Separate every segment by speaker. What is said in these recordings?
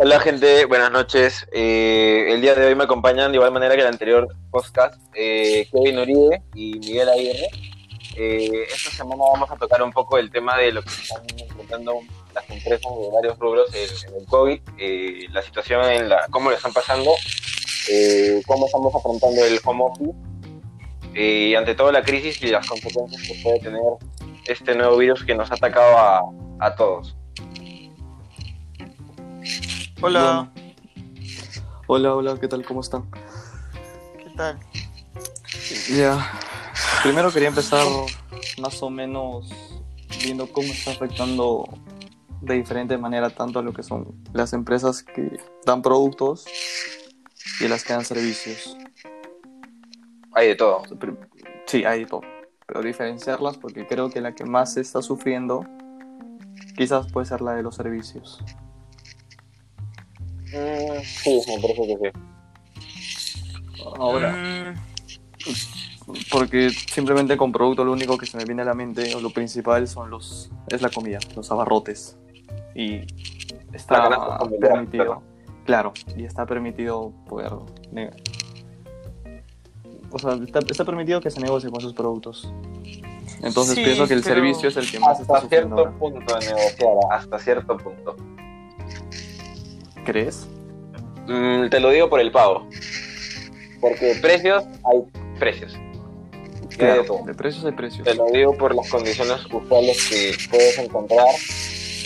Speaker 1: Hola gente, buenas noches. Eh, el día de hoy me acompañan de igual manera que el anterior podcast eh, Kevin Uribe y Miguel Aguirre. Eh, esta semana vamos a tocar un poco el tema de lo que están enfrentando las empresas de varios rubros en, el COVID, eh, la situación en la, cómo lo están pasando, eh, cómo estamos afrontando el home office y ante todo la crisis y las consecuencias que puede tener este nuevo virus que nos ha atacado a, a todos.
Speaker 2: Hola,
Speaker 3: Hola, hola, ¿qué tal? ¿Cómo están?
Speaker 2: ¿qué tal?
Speaker 3: Ya, primero quería empezar más o menos viendo cómo está afectando de diferente manera tanto a lo que son las empresas que dan productos y las que dan servicios.
Speaker 1: Hay de todo.
Speaker 3: Sí, hay de todo, pero diferenciarlas porque creo que la que más se está sufriendo quizás puede ser la de los servicios.
Speaker 1: Mm, sí, me parece que sí.
Speaker 3: Ahora,
Speaker 2: Mm,
Speaker 3: porque simplemente con producto lo único que se me viene a la mente o lo principal son los es la comida, los abarrotes y está permitido, claro, y está permitido poder o sea, está, está permitido que se negocie con sus productos. Entonces
Speaker 2: Sí,
Speaker 3: pienso que el
Speaker 2: pero
Speaker 3: servicio es el que más está
Speaker 1: Hasta cierto
Speaker 3: ahora.
Speaker 1: punto de negociar, hasta cierto punto.
Speaker 3: ¿Crees?
Speaker 1: Mm, te lo digo por el pago. Porque precios, hay precios. Hay de
Speaker 3: precios hay precios.
Speaker 1: Te lo digo por las condiciones usuales que puedes encontrar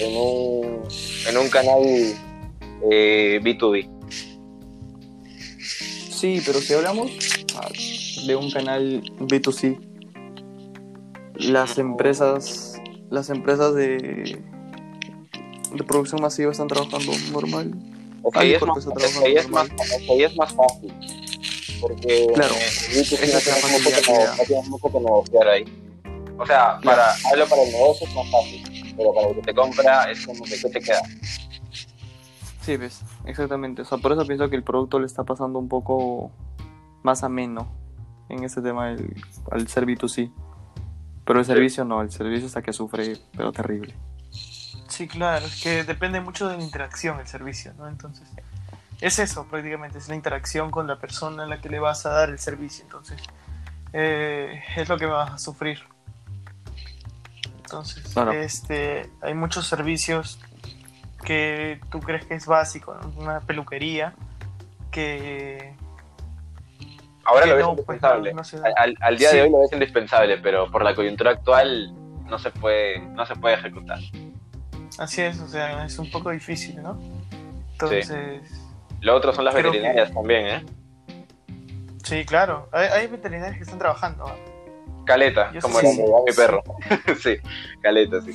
Speaker 1: en un, en un canal eh, B2B.
Speaker 3: Sí, pero si hablamos ah, de un canal B2C, las empresas, las empresas de, de producción masiva están trabajando normal.
Speaker 1: Es ahí es, más, es es más,
Speaker 3: normal.
Speaker 1: es es más fácil. Porque
Speaker 3: Claro,
Speaker 1: en B2C
Speaker 3: esa
Speaker 1: no
Speaker 3: es
Speaker 1: tienes, mucho
Speaker 3: facilidad.
Speaker 1: no tienes mucho que negociar ahí. O sea, para, hablo para el negocio es más fácil, pero para el que te compra es como que ¿qué te queda?
Speaker 3: Sí, ves, exactamente. O sea, por eso pienso que el producto le está pasando un poco más ameno en ese tema del, al ser B2C. Pero el servicio no, el servicio está que sufre, pero terrible.
Speaker 2: Sí, claro, es que depende mucho de la interacción el servicio, ¿no? Entonces, es eso prácticamente, es la interacción con la persona a la que le vas a dar el servicio, entonces, eh, es lo que vas a sufrir. Entonces,
Speaker 3: Claro.
Speaker 2: este, hay muchos servicios que tú crees que es básico, ¿no? una peluquería, que
Speaker 1: Ahora
Speaker 2: Que
Speaker 1: lo ves
Speaker 2: no, pues,
Speaker 1: indispensable.
Speaker 2: no, no se da.
Speaker 1: al, al- al día
Speaker 2: Sí.
Speaker 1: de hoy lo ves indispensable, pero por la coyuntura actual no se puede, no se puede ejecutar.
Speaker 2: Así es, o sea, es un poco difícil, ¿no? Entonces...
Speaker 1: Lo otro son las
Speaker 2: que-
Speaker 1: veterinarias también, ¿eh?
Speaker 2: Sí, claro. Hay, hay veterinarios que están trabajando.
Speaker 1: Caleta,
Speaker 2: Yo
Speaker 1: como
Speaker 2: sí.
Speaker 1: lleva mi perro. sí, caleta, sí.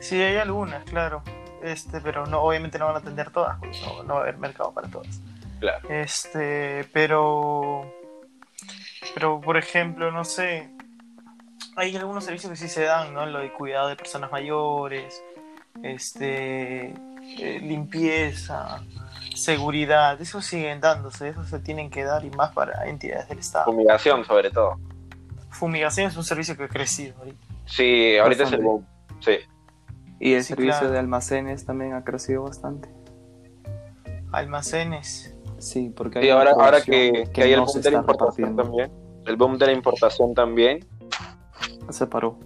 Speaker 2: Sí, hay algunas, claro. Este, pero no, obviamente no van a atender todas, porque no, no va a haber mercado para todas.
Speaker 1: Claro.
Speaker 2: Este, pero. Pero, por ejemplo, no sé. Hay algunos servicios que sí se dan, ¿no? Lo de cuidado de personas mayores, este, eh, limpieza, seguridad. Eso siguen dándose, eso se tienen que dar y más para entidades del Estado.
Speaker 1: Fumigación, sobre todo.
Speaker 2: Fumigación es un servicio que ha crecido ahorita.
Speaker 1: Sí, ahorita es el boom. Sí.
Speaker 3: Y el
Speaker 2: Sí,
Speaker 3: servicio
Speaker 2: claro.
Speaker 3: de almacenes también ha crecido bastante.
Speaker 2: Almacenes.
Speaker 3: Sí, porque
Speaker 1: Sí,
Speaker 3: hay
Speaker 1: ahora,
Speaker 3: una
Speaker 1: ahora
Speaker 3: producción
Speaker 1: que, que hay el boom de la importación
Speaker 3: repartiendo.
Speaker 1: también. El boom de la importación también.
Speaker 3: Se paró.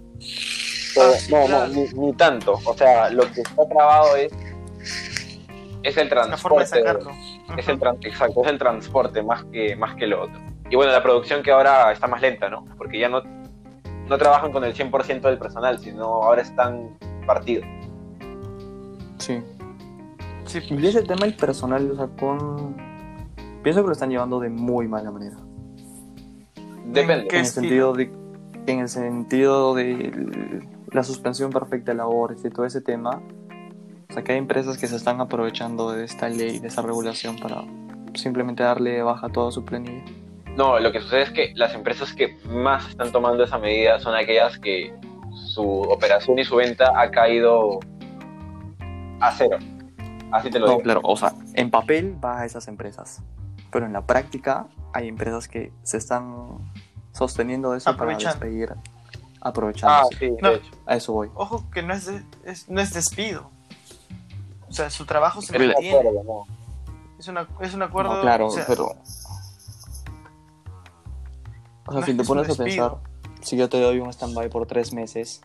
Speaker 1: Pero,
Speaker 2: Ah, sí,
Speaker 1: no,
Speaker 2: claro.
Speaker 1: no, ni, ni tanto. O sea, lo que está trabado es, es el
Speaker 2: La forma de
Speaker 1: transporte.
Speaker 2: sacarlo.
Speaker 1: Es el tran- exacto, es el transporte más que, más que lo otro. Y bueno, la producción que ahora está más lenta, ¿no? Porque ya no, no trabajan con el 100% del personal, sino ahora están partidos.
Speaker 3: Sí.
Speaker 2: Sí,
Speaker 3: Y ese tema del personal, o sea, con... Pienso que lo están llevando de muy mala manera.
Speaker 1: Depende.
Speaker 2: ¿Qué
Speaker 3: en el sentido de en el sentido de la suspensión perfecta de labores y todo ese tema o sea que hay empresas que se están aprovechando de esta ley de esa regulación para simplemente darle de baja a toda su planilla
Speaker 1: No, lo que sucede es que las empresas que más están tomando esa medida son aquellas que su operación y su venta ha caído a cero. Así te lo
Speaker 3: no
Speaker 1: digo.
Speaker 3: claro o sea en papel va a esas empresas pero en la práctica hay empresas que se están sosteniendo de eso para
Speaker 2: Aprovechando.
Speaker 1: Ah, sí,
Speaker 2: No.
Speaker 1: de hecho.
Speaker 3: a eso voy
Speaker 2: Ojo que no es, de- es- no es despido. O sea, su trabajo se mantiene.
Speaker 1: acuerdo, ¿no?
Speaker 2: Es, una, es un acuerdo.
Speaker 3: No, claro,
Speaker 2: o sea,
Speaker 3: pero. O sea,
Speaker 2: no
Speaker 3: si te pones a pensar, si yo te doy un stand-by por tres meses,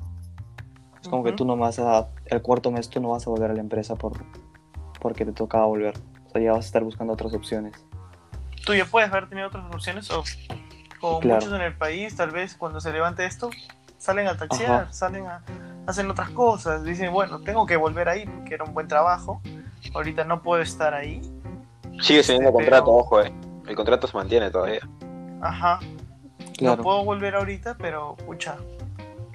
Speaker 3: es como que tú no vas a. El cuarto mes tú no vas a volver a la empresa por porque te tocaba volver. O sea, ya vas a estar buscando otras opciones.
Speaker 2: Tú ya puedes haber tenido otras opciones o como
Speaker 3: Claro.
Speaker 2: muchos en el país, tal vez cuando se levante esto, salen a taxiar,
Speaker 3: Ajá.
Speaker 2: salen a hacen otras cosas, dicen, bueno, tengo que volver ahí porque era un buen trabajo, ahorita no puedo estar ahí,
Speaker 1: Sigue teniendo
Speaker 2: Pero-
Speaker 1: contrato, ojo, eh. El contrato se mantiene todavía.
Speaker 2: ajá,
Speaker 3: Claro.
Speaker 2: no puedo volver ahorita, pero pucha,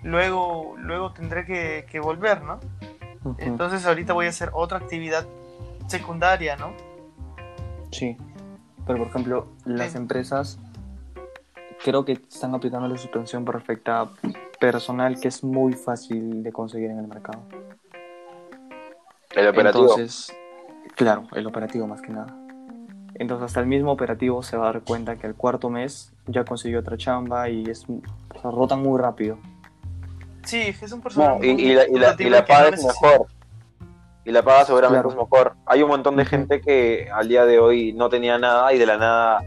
Speaker 2: luego, luego tendré que, que volver, ¿no? Entonces ahorita voy a hacer otra actividad secundaria, ¿no?
Speaker 3: Sí. Pero por ejemplo, las
Speaker 2: Sí.
Speaker 3: empresas creo que están aplicando la suspensión perfecta personal que es muy fácil de conseguir en el mercado.
Speaker 1: El operativo.
Speaker 3: Entonces, claro, el operativo más que nada. Entonces hasta el mismo operativo se va a dar cuenta que al cuarto mes ya consiguió otra chamba y es o sea, rotan muy rápido.
Speaker 2: Sí, es un personal
Speaker 1: No, y,
Speaker 2: muy
Speaker 1: y la, y, la, y
Speaker 2: rotativo
Speaker 1: la
Speaker 2: que no
Speaker 1: paga es mejor. Y la paga seguramente
Speaker 3: Claro.
Speaker 1: es mejor. Hay un montón de gente que al día de hoy no tenía nada y de la nada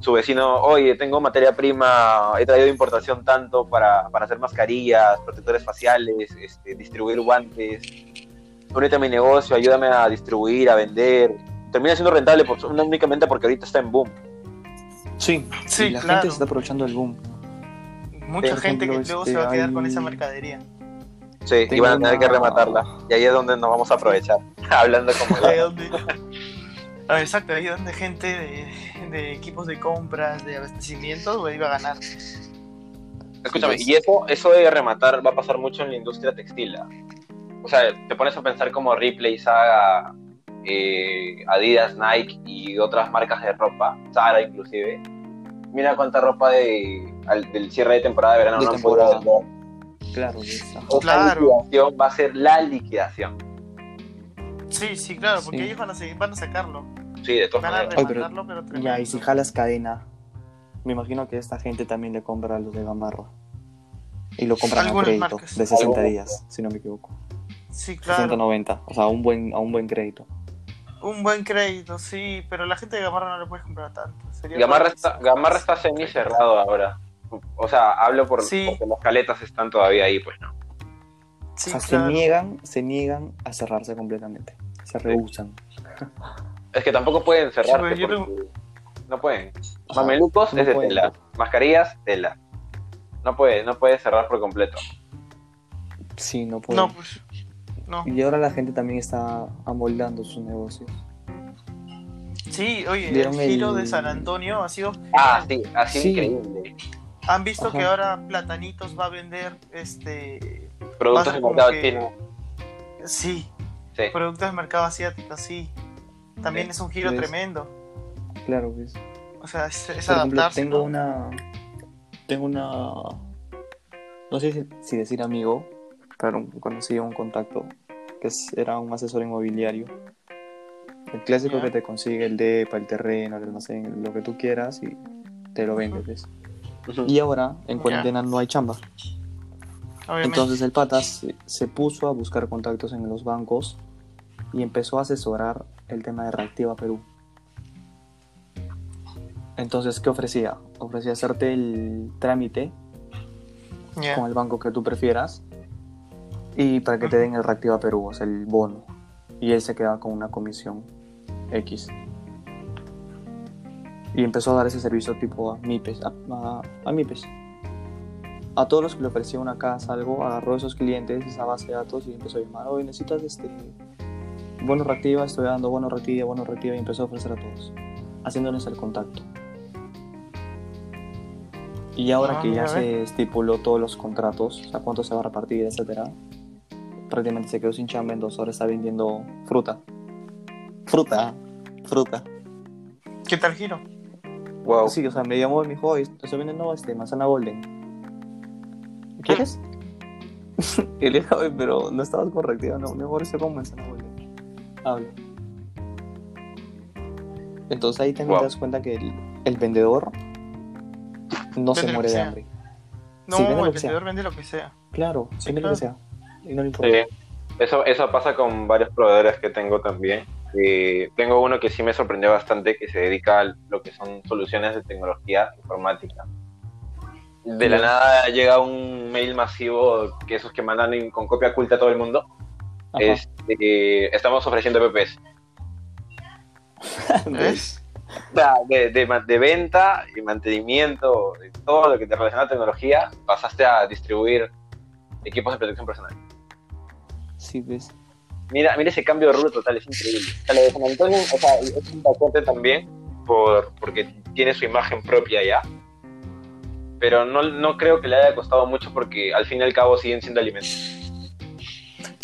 Speaker 1: su vecino, oye, tengo materia prima, he traído de importación tanto para, para hacer mascarillas, protectores faciales, este, distribuir guantes. Únete a mi negocio, ayúdame a distribuir, a vender. Termina siendo rentable por- únicamente porque ahorita está en boom.
Speaker 3: Sí,
Speaker 2: Sí,
Speaker 3: y la
Speaker 2: claro.
Speaker 3: gente se está aprovechando del boom.
Speaker 2: Mucha gente que luego
Speaker 3: este,
Speaker 2: se va a quedar con esa mercadería.
Speaker 1: Sí, y van a tener que rematarla. Y ahí es donde nos vamos a aprovechar. Hablando como
Speaker 2: Ah, exacto, ahí donde gente de, de equipos de compras, de abastecimiento, güey, iba a ganar.
Speaker 1: Escúchame, y eso, eso de rematar va a pasar mucho en la industria textil. ¿ah? O sea, te pones a pensar como Ripley, Saga, eh, Adidas, Nike y otras marcas de ropa, Zara inclusive. Mira cuánta ropa de, al- del cierre de temporada de verano
Speaker 3: De
Speaker 1: no han podido.
Speaker 3: Claro.
Speaker 1: Esa
Speaker 2: Claro.
Speaker 1: liquidación va a ser la liquidación.
Speaker 2: Sí, sí, claro, porque
Speaker 3: Sí.
Speaker 2: ellos van a, seguir, van a sacarlo.
Speaker 1: Sí, de todas maneras.
Speaker 3: Ay, pero-
Speaker 2: remandarlo, pero, tremendo.
Speaker 3: Ya, y si jalas cadena, me imagino que esta gente también le compra a los de Gamarra. Y lo compran a crédito
Speaker 2: marcas.
Speaker 3: de 60
Speaker 1: Algunas.
Speaker 3: días, si no me equivoco.
Speaker 2: Sí,
Speaker 3: 60
Speaker 2: claro.
Speaker 3: 90, o sea, un buen, a un buen crédito.
Speaker 2: Un buen crédito, sí, pero la gente de Gamarra no le puedes comprar tanto. Sería
Speaker 1: Gamarra está, Gamarra está semi cerrado ahora. O sea, hablo por,
Speaker 2: Sí.
Speaker 1: porque las caletas están todavía ahí, pues no.
Speaker 2: Sí,
Speaker 3: o sea,
Speaker 2: claro.
Speaker 3: se niegan, se niegan a cerrarse completamente. Se rehusan.
Speaker 1: Es que tampoco pueden cerrarse
Speaker 2: Sí,
Speaker 1: porque no pueden.
Speaker 3: Ajá,
Speaker 1: Mamelucos
Speaker 3: no
Speaker 1: es de
Speaker 3: pueden.
Speaker 1: tela. Mascarillas, tela. No puede, no puede cerrar por completo.
Speaker 3: Sí, no pueden.
Speaker 2: No, pues. No.
Speaker 3: Y ahora la gente también está amoldando sus negocios.
Speaker 2: Sí, oye, el
Speaker 3: ¿Vieron
Speaker 2: giro
Speaker 3: el-
Speaker 2: de San Antonio ha sido.
Speaker 1: Ah, sí, así
Speaker 3: Sí.
Speaker 1: increíble.
Speaker 2: Han visto que ahora Platanitos va a vender este.
Speaker 1: Productos de mercado
Speaker 2: que-
Speaker 1: chino.
Speaker 2: Sí,
Speaker 1: Sí.
Speaker 2: productos del mercado asiático, sí. También es un giro
Speaker 3: ¿Ves?
Speaker 2: tremendo.
Speaker 3: Claro, pues.
Speaker 2: O sea, es, es
Speaker 3: Por ejemplo,
Speaker 2: adaptarse.
Speaker 3: tengo
Speaker 2: ¿no?
Speaker 3: una. Tengo una. No sé si, si decir amigo, pero conocí a un contacto que es- era un asesor inmobiliario. El clásico
Speaker 2: Ya.
Speaker 3: que te consigue el DEPA, el terreno, el almacén, lo que tú quieras y te lo vende. pues.
Speaker 1: Ujú.
Speaker 3: Y ahora, en cuarentena, no hay chamba.
Speaker 2: Obviamente.
Speaker 3: Entonces el pata se, se puso a buscar contactos en los bancos y empezó a asesorar el tema de Reactiva Perú. Entonces, ¿qué ofrecía? Ofrecía hacerte el trámite con el banco que tú prefieras y para que te den el Reactiva Perú, o sea, el bono. Y él se quedaba con una comisión X. Y empezó a dar ese servicio tipo a MIPES, a, a, a MIPES. A todos los que le ofrecía una casa, algo, agarró esos clientes, esa base de datos y empezó a llamar, oye, necesitas este bono reactiva, estoy dando bono reactiva, bono reactiva y empezó a ofrecer a todos, haciéndoles el contacto. Y ahora
Speaker 2: Ah,
Speaker 3: que ya se estipuló todos los contratos, o sea, cuánto se va a repartir, etcétera, prácticamente se quedó sin chamba en dos horas, está vendiendo fruta. Fruta, fruta.
Speaker 2: ¿Qué tal giro?
Speaker 1: Wow.
Speaker 3: Sí, o sea, me llamó y me dijo, estoy vendiendo este, manzana golden. ¿Quieres? y le dije, "Oye, pero no estabas correctiva, no, mejor estoy con manzana golden. Hablo. Entonces ahí también
Speaker 1: Wow.
Speaker 3: te das cuenta que el, el vendedor no
Speaker 2: Vende
Speaker 3: se muere de
Speaker 2: sea.
Speaker 3: hambre.
Speaker 2: No,
Speaker 3: Sí, vende lo
Speaker 2: el
Speaker 3: que sea.
Speaker 2: vendedor vende lo que sea.
Speaker 3: Claro,
Speaker 2: Sí,
Speaker 3: vende
Speaker 2: claro.
Speaker 3: lo que sea. Y no le importa.
Speaker 1: Sí. Eso, eso pasa con varios proveedores que tengo también. Eh, tengo uno que sí me sorprendió bastante, que se dedica a lo que son soluciones de tecnología informática. De la nada llega un mail masivo, que esos que mandan con copia oculta a todo el mundo. Este, estamos ofreciendo PPs.
Speaker 2: ¿Ves?
Speaker 1: De, de, ma- de venta y mantenimiento, de todo lo que te relaciona a tecnología, pasaste a distribuir equipos de protección personal.
Speaker 3: Sí, ves.
Speaker 1: Mira, mira ese cambio de rubro total, es increíble. O sea, lo de San Antonio, o sea, es un paquete también, por, porque tiene su imagen propia ya. Pero no, no creo que le haya costado mucho porque al fin y al cabo siguen siendo alimentos.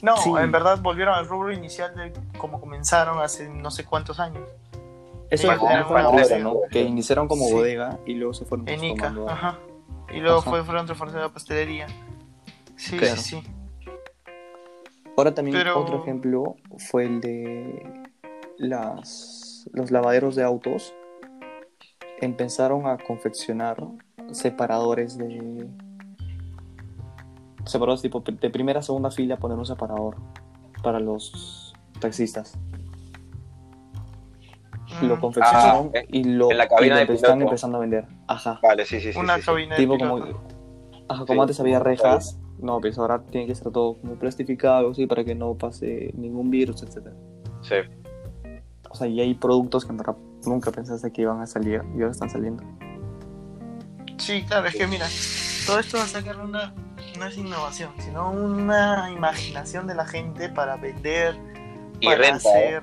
Speaker 2: No,
Speaker 3: Sí.
Speaker 2: en verdad volvieron al rubro inicial de como comenzaron hace no sé cuántos años.
Speaker 3: Eso fue
Speaker 2: una bodega.
Speaker 3: ¿no? Que iniciaron como
Speaker 2: Sí.
Speaker 3: bodega y luego se fueron
Speaker 2: En Ica, ajá. Y luego
Speaker 3: Ajá.
Speaker 2: fue, fueron transformados a pastelería. Sí,
Speaker 3: Claro.
Speaker 2: sí, sí.
Speaker 3: Ahora también
Speaker 2: Pero-
Speaker 3: otro ejemplo fue el de las, los lavaderos de autos. Empezaron a confeccionar separadores de... Separadores tipo de primera a segunda fila, poner un separador para los taxistas. Lo
Speaker 2: Mm,
Speaker 3: confeccionaron
Speaker 1: Ah,
Speaker 3: y lo,
Speaker 1: en la cabina
Speaker 3: y lo
Speaker 1: de
Speaker 3: empe- están
Speaker 1: piloto.
Speaker 3: empezando a vender. Ajá.
Speaker 1: Vale, sí, sí, sí.
Speaker 2: Una
Speaker 1: sí, sí.
Speaker 2: cabina de
Speaker 3: Tipo como, ajá, como
Speaker 1: Sí.
Speaker 3: antes había rejas, no, pues ahora tiene que ser todo como plastificado, así, para que no pase ningún virus, etcétera.
Speaker 1: Sí.
Speaker 3: O sea, y hay productos que en verdad nunca pensaste que iban a salir y ahora están saliendo.
Speaker 2: Sí, claro, es que mira, todo esto va a sacar una, no es innovación, sino una imaginación de la gente para vender,
Speaker 1: Y
Speaker 2: para
Speaker 1: renta, ¿eh?
Speaker 2: hacer,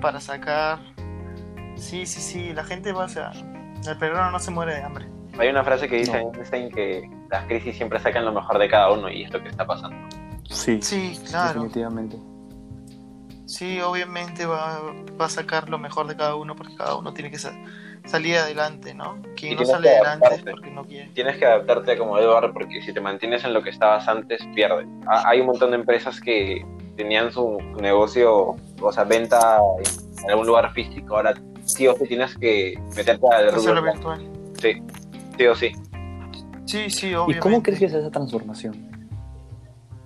Speaker 2: para sacar. Sí, sí, sí, la gente va a ser. El peruano no se muere de hambre.
Speaker 1: Hay una frase que dice
Speaker 3: No.
Speaker 1: Einstein que las crisis siempre sacan lo mejor de cada uno y es lo que está pasando.
Speaker 3: Sí,
Speaker 2: Sí, claro.
Speaker 3: definitivamente.
Speaker 2: Sí, obviamente va, va a sacar lo mejor de cada uno porque cada uno tiene que sa- salir adelante, ¿no? Quien
Speaker 1: Y
Speaker 2: no
Speaker 1: tienes
Speaker 2: sale
Speaker 1: que
Speaker 2: adelante es
Speaker 1: adaptarte.
Speaker 2: porque no quiere.
Speaker 1: Tienes que adaptarte como Eduardo porque si te mantienes en lo que estabas antes, pierdes. Ha- Hay un montón de empresas que tenían su, negocio, o sea, venta en algún lugar físico. Ahora sí o sí tienes que meterte al rubro.
Speaker 2: virtual.
Speaker 1: Sí, sí o sí.
Speaker 2: Sí, sí,
Speaker 3: ¿Y
Speaker 2: obviamente.
Speaker 3: cómo crees que es esa transformación?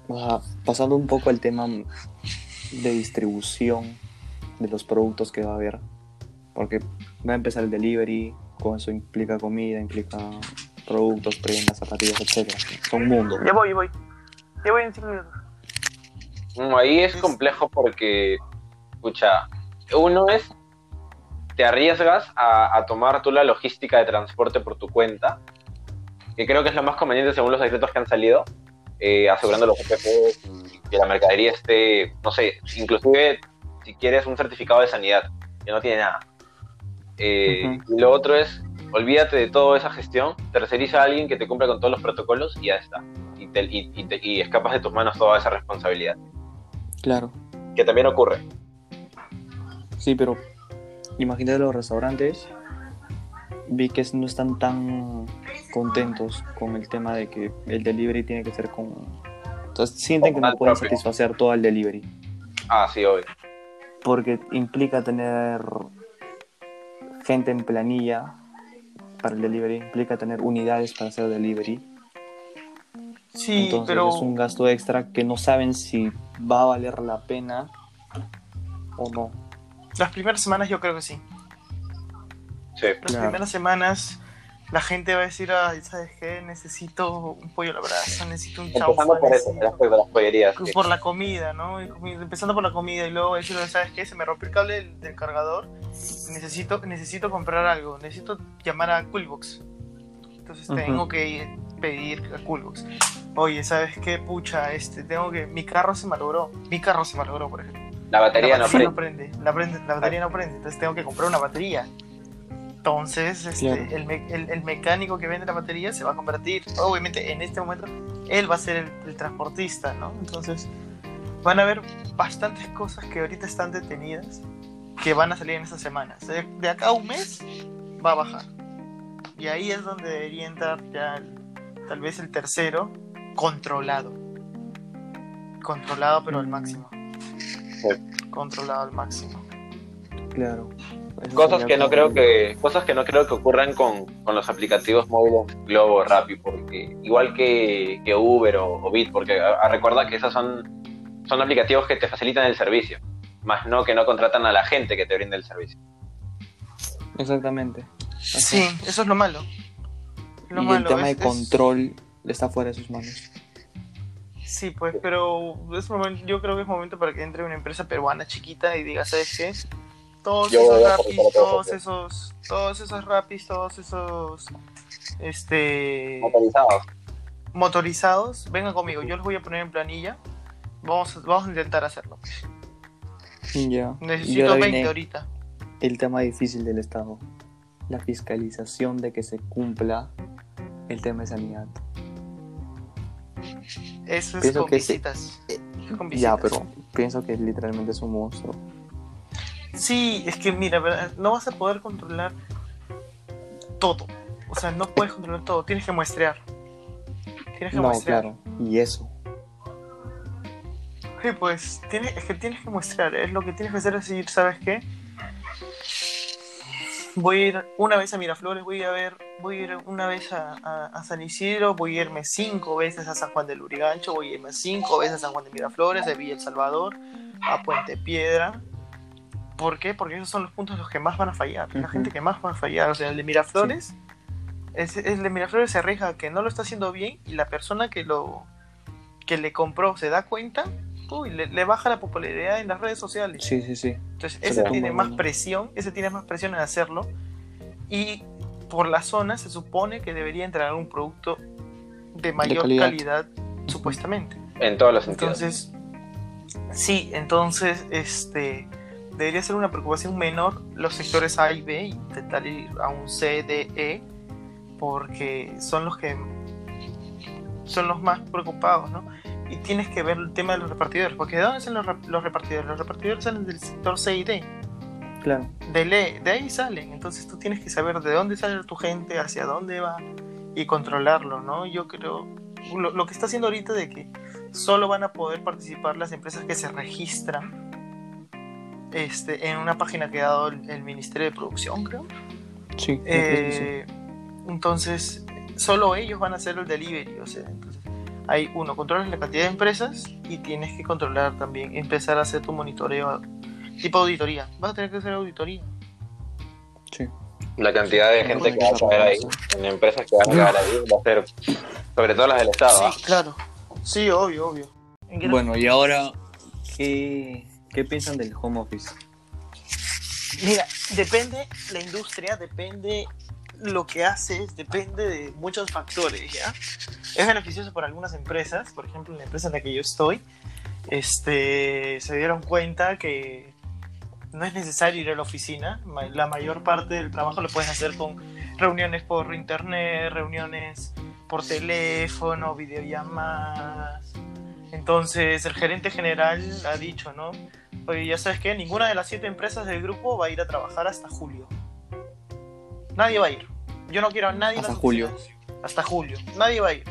Speaker 3: O sea, pasando un poco al tema de distribución de los productos que va a haber. Porque va a empezar el delivery, con eso implica comida, implica productos, prendas, zapatillas, etcétera. Son un mundo.
Speaker 2: Ya voy, ya voy. Ya voy en cinco minutos.
Speaker 1: Mm, Ahí es complejo porque, escucha, uno es, te arriesgas a, a tomar tú la logística de transporte por tu cuenta, que creo que es lo más conveniente según los decretos que han salido, eh, asegurando los EPP y que la mercadería esté, no sé, inclusive si quieres un certificado de sanidad, que no tiene nada. Eh. Y lo otro es, olvídate de toda esa gestión, terceriza a alguien que te cumpla con todos los protocolos y ya está. Y, te- y- y te- y escapas de tus manos toda esa responsabilidad
Speaker 3: Claro.
Speaker 1: que también ocurre.
Speaker 3: Sí, pero imagínate los restaurantes. Vi que no están tan contentos con el tema de que el delivery tiene que ser con. Entonces sienten que no pueden
Speaker 1: propio.
Speaker 3: satisfacer todo el delivery.
Speaker 1: Ah, sí, obvio.
Speaker 3: Porque implica tener gente en planilla para el delivery, implica tener unidades para hacer delivery.
Speaker 2: Sí,
Speaker 3: Entonces
Speaker 2: pero.
Speaker 3: es un gasto extra que no saben si va a valer la pena o no.
Speaker 2: Las primeras semanas yo creo que sí.
Speaker 1: Sí.
Speaker 2: Las
Speaker 3: Claro.
Speaker 2: primeras semanas la gente va a decir, ay, ¿sabes qué? Necesito un pollo a la brasa, necesito un
Speaker 1: Empezando
Speaker 2: chaufa,
Speaker 1: por eso,
Speaker 2: necesito...
Speaker 1: por las pollerías. sí.
Speaker 2: Por la comida, ¿no? Empezando por la comida y luego decir, ¿sabes qué? Se me rompió el cable del, del cargador. Necesito, necesito comprar algo. Necesito llamar a Coolbox. Entonces
Speaker 3: Ujú.
Speaker 2: tengo que ir- pedir a Coolbox. Oye, ¿sabes qué? Pucha, este, tengo que... Mi carro se malogró. Mi carro se malogró, por ejemplo.
Speaker 1: La batería
Speaker 2: la
Speaker 1: no
Speaker 2: batería
Speaker 1: prende.
Speaker 2: no prende. La, prende- la batería no prende. Entonces tengo que comprar una batería. Entonces, este,
Speaker 3: Claro.
Speaker 2: el, me- el- el mecánico que vende la batería se va a convertir, obviamente en este momento, él va a ser el, el transportista, ¿no? Entonces, van a haber bastantes cosas que ahorita están detenidas que van a salir en estas semanas. De, de acá a un mes va a bajar. Y ahí es donde debería entrar ya el- tal vez el tercero, controlado. Controlado, pero al máximo. Controlado al máximo.
Speaker 3: Claro. Eso
Speaker 1: Cosas que no creo que cosas que no creo que ocurran con, con los aplicativos móviles Globo Rappi porque igual que, que Uber o, o Bit porque a, a- recuerda que esas son son aplicativos que te facilitan el servicio, más no que no contratan a la gente que te brinda el servicio.
Speaker 3: Exactamente.
Speaker 2: Sí, eso es lo malo. Lo
Speaker 3: y
Speaker 2: malo
Speaker 3: el tema
Speaker 2: es-
Speaker 3: de
Speaker 2: es-
Speaker 3: control está fuera de sus manos.
Speaker 2: Sí, pues, pero es momento, yo creo que es momento para que entre una empresa peruana chiquita y diga, ¿sabes qué? Todos
Speaker 1: Yo
Speaker 2: esos rapis, todos
Speaker 1: eso.
Speaker 2: esos, todos esos rapis, todos esos, este,
Speaker 1: Motorizados.
Speaker 2: motorizados, vengan conmigo, yo los voy a poner en planilla. Vamos, vamos a intentar hacerlo.
Speaker 3: Ya. Y
Speaker 2: Necesito
Speaker 3: ahora
Speaker 2: 20
Speaker 3: viene
Speaker 2: ahorita.
Speaker 3: el tema difícil del Estado. La fiscalización de que se cumpla el tema de sanidad.
Speaker 2: Eso es
Speaker 3: Pienso
Speaker 2: con
Speaker 3: que
Speaker 2: visitas. Es con
Speaker 3: Ya,
Speaker 2: visitas.
Speaker 3: pero pienso que literalmente es un monstruo.
Speaker 2: Sí, es que mira, no vas a poder controlar todo. O sea, no puedes controlar todo, tienes que muestrear. Tienes que
Speaker 3: No,
Speaker 2: muestrear.
Speaker 3: claro. Y eso.
Speaker 2: Sí, pues tienes, es que tienes que muestrear. Es lo que tienes que hacer es decir, ¿sabes qué? Voy a ir una vez a Miraflores, voy a ver, voy a ir una vez a, a- a San Isidro, voy a irme cinco veces a San Juan de Lurigancho, voy a irme cinco veces a San Juan de Miraflores, de Villa El Salvador, a Puente Piedra. ¿Por qué? Porque esos son los puntos los que más van a fallar. La gente que más va a fallar. O sea, el de Miraflores, es, el de Miraflores se arriesga a que no lo está haciendo bien y la persona que lo que le compró se da cuenta, uy, le, le baja la popularidad en las redes sociales.
Speaker 3: Sí, sí, sí.
Speaker 2: Entonces,
Speaker 3: Se
Speaker 2: ese tiene más presión, ese tiene más presión en hacerlo. Y por la zona se supone que debería entregar un producto de mayor
Speaker 3: calidad.
Speaker 2: calidad, supuestamente.
Speaker 1: En todos los sentidos.
Speaker 2: Entonces, sí, entonces, este, debería ser una preocupación menor los sectores A y B, intentar ir a un C, D, E, porque son los que son los más preocupados, ¿no? Y tienes que ver el tema de los repartidores, porque ¿de dónde salen los, los repartidores? Los repartidores salen del sector C y D,
Speaker 3: Claro.
Speaker 2: del E, de ahí salen, entonces tú tienes que saber de dónde sale tu gente, hacia dónde va y controlarlo, ¿no? Yo creo, lo, lo que está haciendo ahorita de que solo van a poder participar las empresas que se registran este, en una página que ha dado el, el Ministerio de Producción, creo.
Speaker 3: Sí, sí.
Speaker 2: Eh, entonces, solo ellos van a hacer el delivery, o sea, entonces, hay uno, controlas la cantidad de empresas y tienes que controlar también, empezar a hacer tu monitoreo tipo auditoría. Vas a tener que hacer auditoría.
Speaker 3: Sí.
Speaker 1: La cantidad de gente que va a caer ahí, en empresas que van a caer ahí, va a ser, sobre todo las del Estado. ¿ah?
Speaker 2: Sí, claro. Sí, obvio, obvio. ¿En qué-
Speaker 3: Bueno, y ahora, ¿qué, qué piensan del home office?
Speaker 2: Mira, depende la industria, depende lo que haces, depende de muchos factores, ¿ya? Es beneficioso para algunas empresas, por ejemplo, la empresa en la que yo estoy, este, se dieron cuenta que no es necesario ir a la oficina, la mayor parte del trabajo lo puedes hacer con reuniones por internet, reuniones por teléfono, videollamadas. Entonces, el gerente general ha dicho, ¿no? Oye, ya sabes que ninguna de las siete empresas del grupo va a ir a trabajar hasta julio. Nadie va a ir. Yo no quiero a nadie
Speaker 3: Hasta julio.
Speaker 2: oficinas. Hasta julio. Nadie va a ir.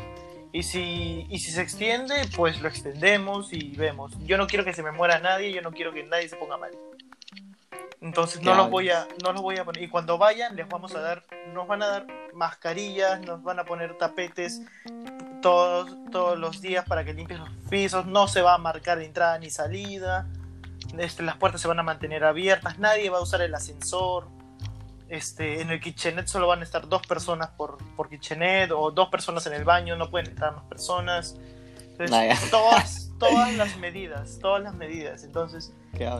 Speaker 2: Y si, y si se extiende, pues lo extendemos y vemos. Yo no quiero que se me muera nadie, yo no quiero que nadie se ponga mal. Entonces no los voy a, no los voy a poner. Y cuando vayan, les vamos a dar, nos van a dar mascarillas, nos van a poner tapetes todos, todos los días para que limpies los pisos, no se va a marcar entrada ni salida, este, las puertas se van a mantener abiertas, nadie va a usar el ascensor. Este, en el kitchenet solo van a estar dos personas por, por kitchenet o dos personas en el baño, no pueden entrar más personas. Entonces, todas, todas las medidas, todas las medidas. Entonces,
Speaker 3: ¿Qué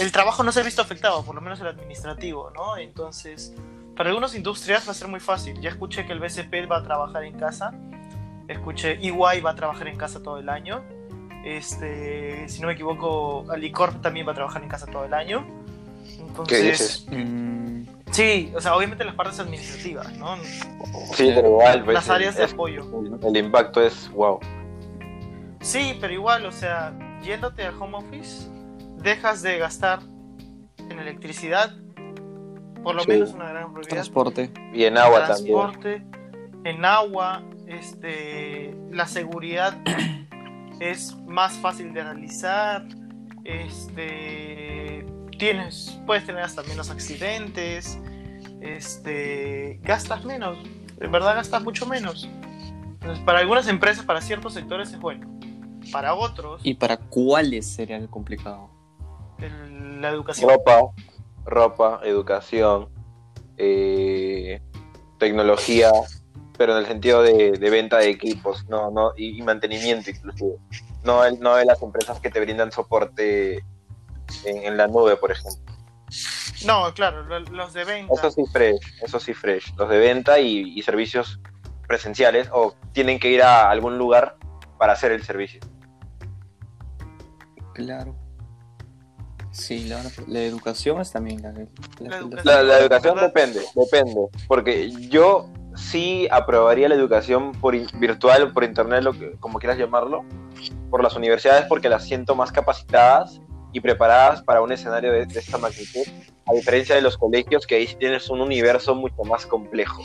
Speaker 2: el trabajo no se ha visto afectado, por lo menos el administrativo, ¿no? Entonces, para algunas industrias va a ser muy fácil. Ya escuché que el BCP va a trabajar en casa, escuché EY va a trabajar en casa todo el año, este, si no me equivoco, Alicorp también va a trabajar en casa todo el año. Entonces,
Speaker 1: ¿Qué dices?
Speaker 3: Mm,
Speaker 2: sí, o sea, obviamente las partes administrativas, ¿no?
Speaker 1: Sí, pero igual, pues,
Speaker 2: las áreas de
Speaker 1: es-
Speaker 2: apoyo.
Speaker 1: el impacto es wow.
Speaker 2: Sí, pero igual, o sea, yéndote al home office, dejas de gastar en electricidad, por lo
Speaker 1: Sí.
Speaker 2: menos una gran prioridad.
Speaker 3: transporte.
Speaker 1: Y en agua también.
Speaker 2: transporte, en agua, este, la seguridad es más fácil de realizar, este, tienes, puedes tener hasta menos accidentes, este, gastas menos, en verdad gastas mucho menos. Entonces, para algunas empresas, para ciertos sectores es bueno. para otros,
Speaker 3: ¿Y para cuáles sería el complicado?
Speaker 2: el- la educación.
Speaker 1: Ropa, ropa, educación, eh, tecnología, pero en el sentido de, de venta de equipos, no, no, y, y mantenimiento inclusive. No, el- no de las empresas que te brindan soporte en, en la nube, por ejemplo.
Speaker 2: No, claro, lo- los de venta.
Speaker 1: Eso sí fresh, eso sí fresh. Los de venta y, y servicios presenciales o tienen que ir a algún lugar para hacer el servicio.
Speaker 3: Claro. Sí, la, la educación es también la, la-
Speaker 2: La
Speaker 3: la-
Speaker 2: educación.
Speaker 1: La, la educación
Speaker 2: ¿verdad?
Speaker 1: depende, depende, porque yo sí aprobaría la educación por virtual, por internet, lo que, como quieras llamarlo, por las universidades porque las siento más capacitadas y preparadas para un escenario de, de esta magnitud, a diferencia de los colegios que ahí tienes un universo mucho más complejo.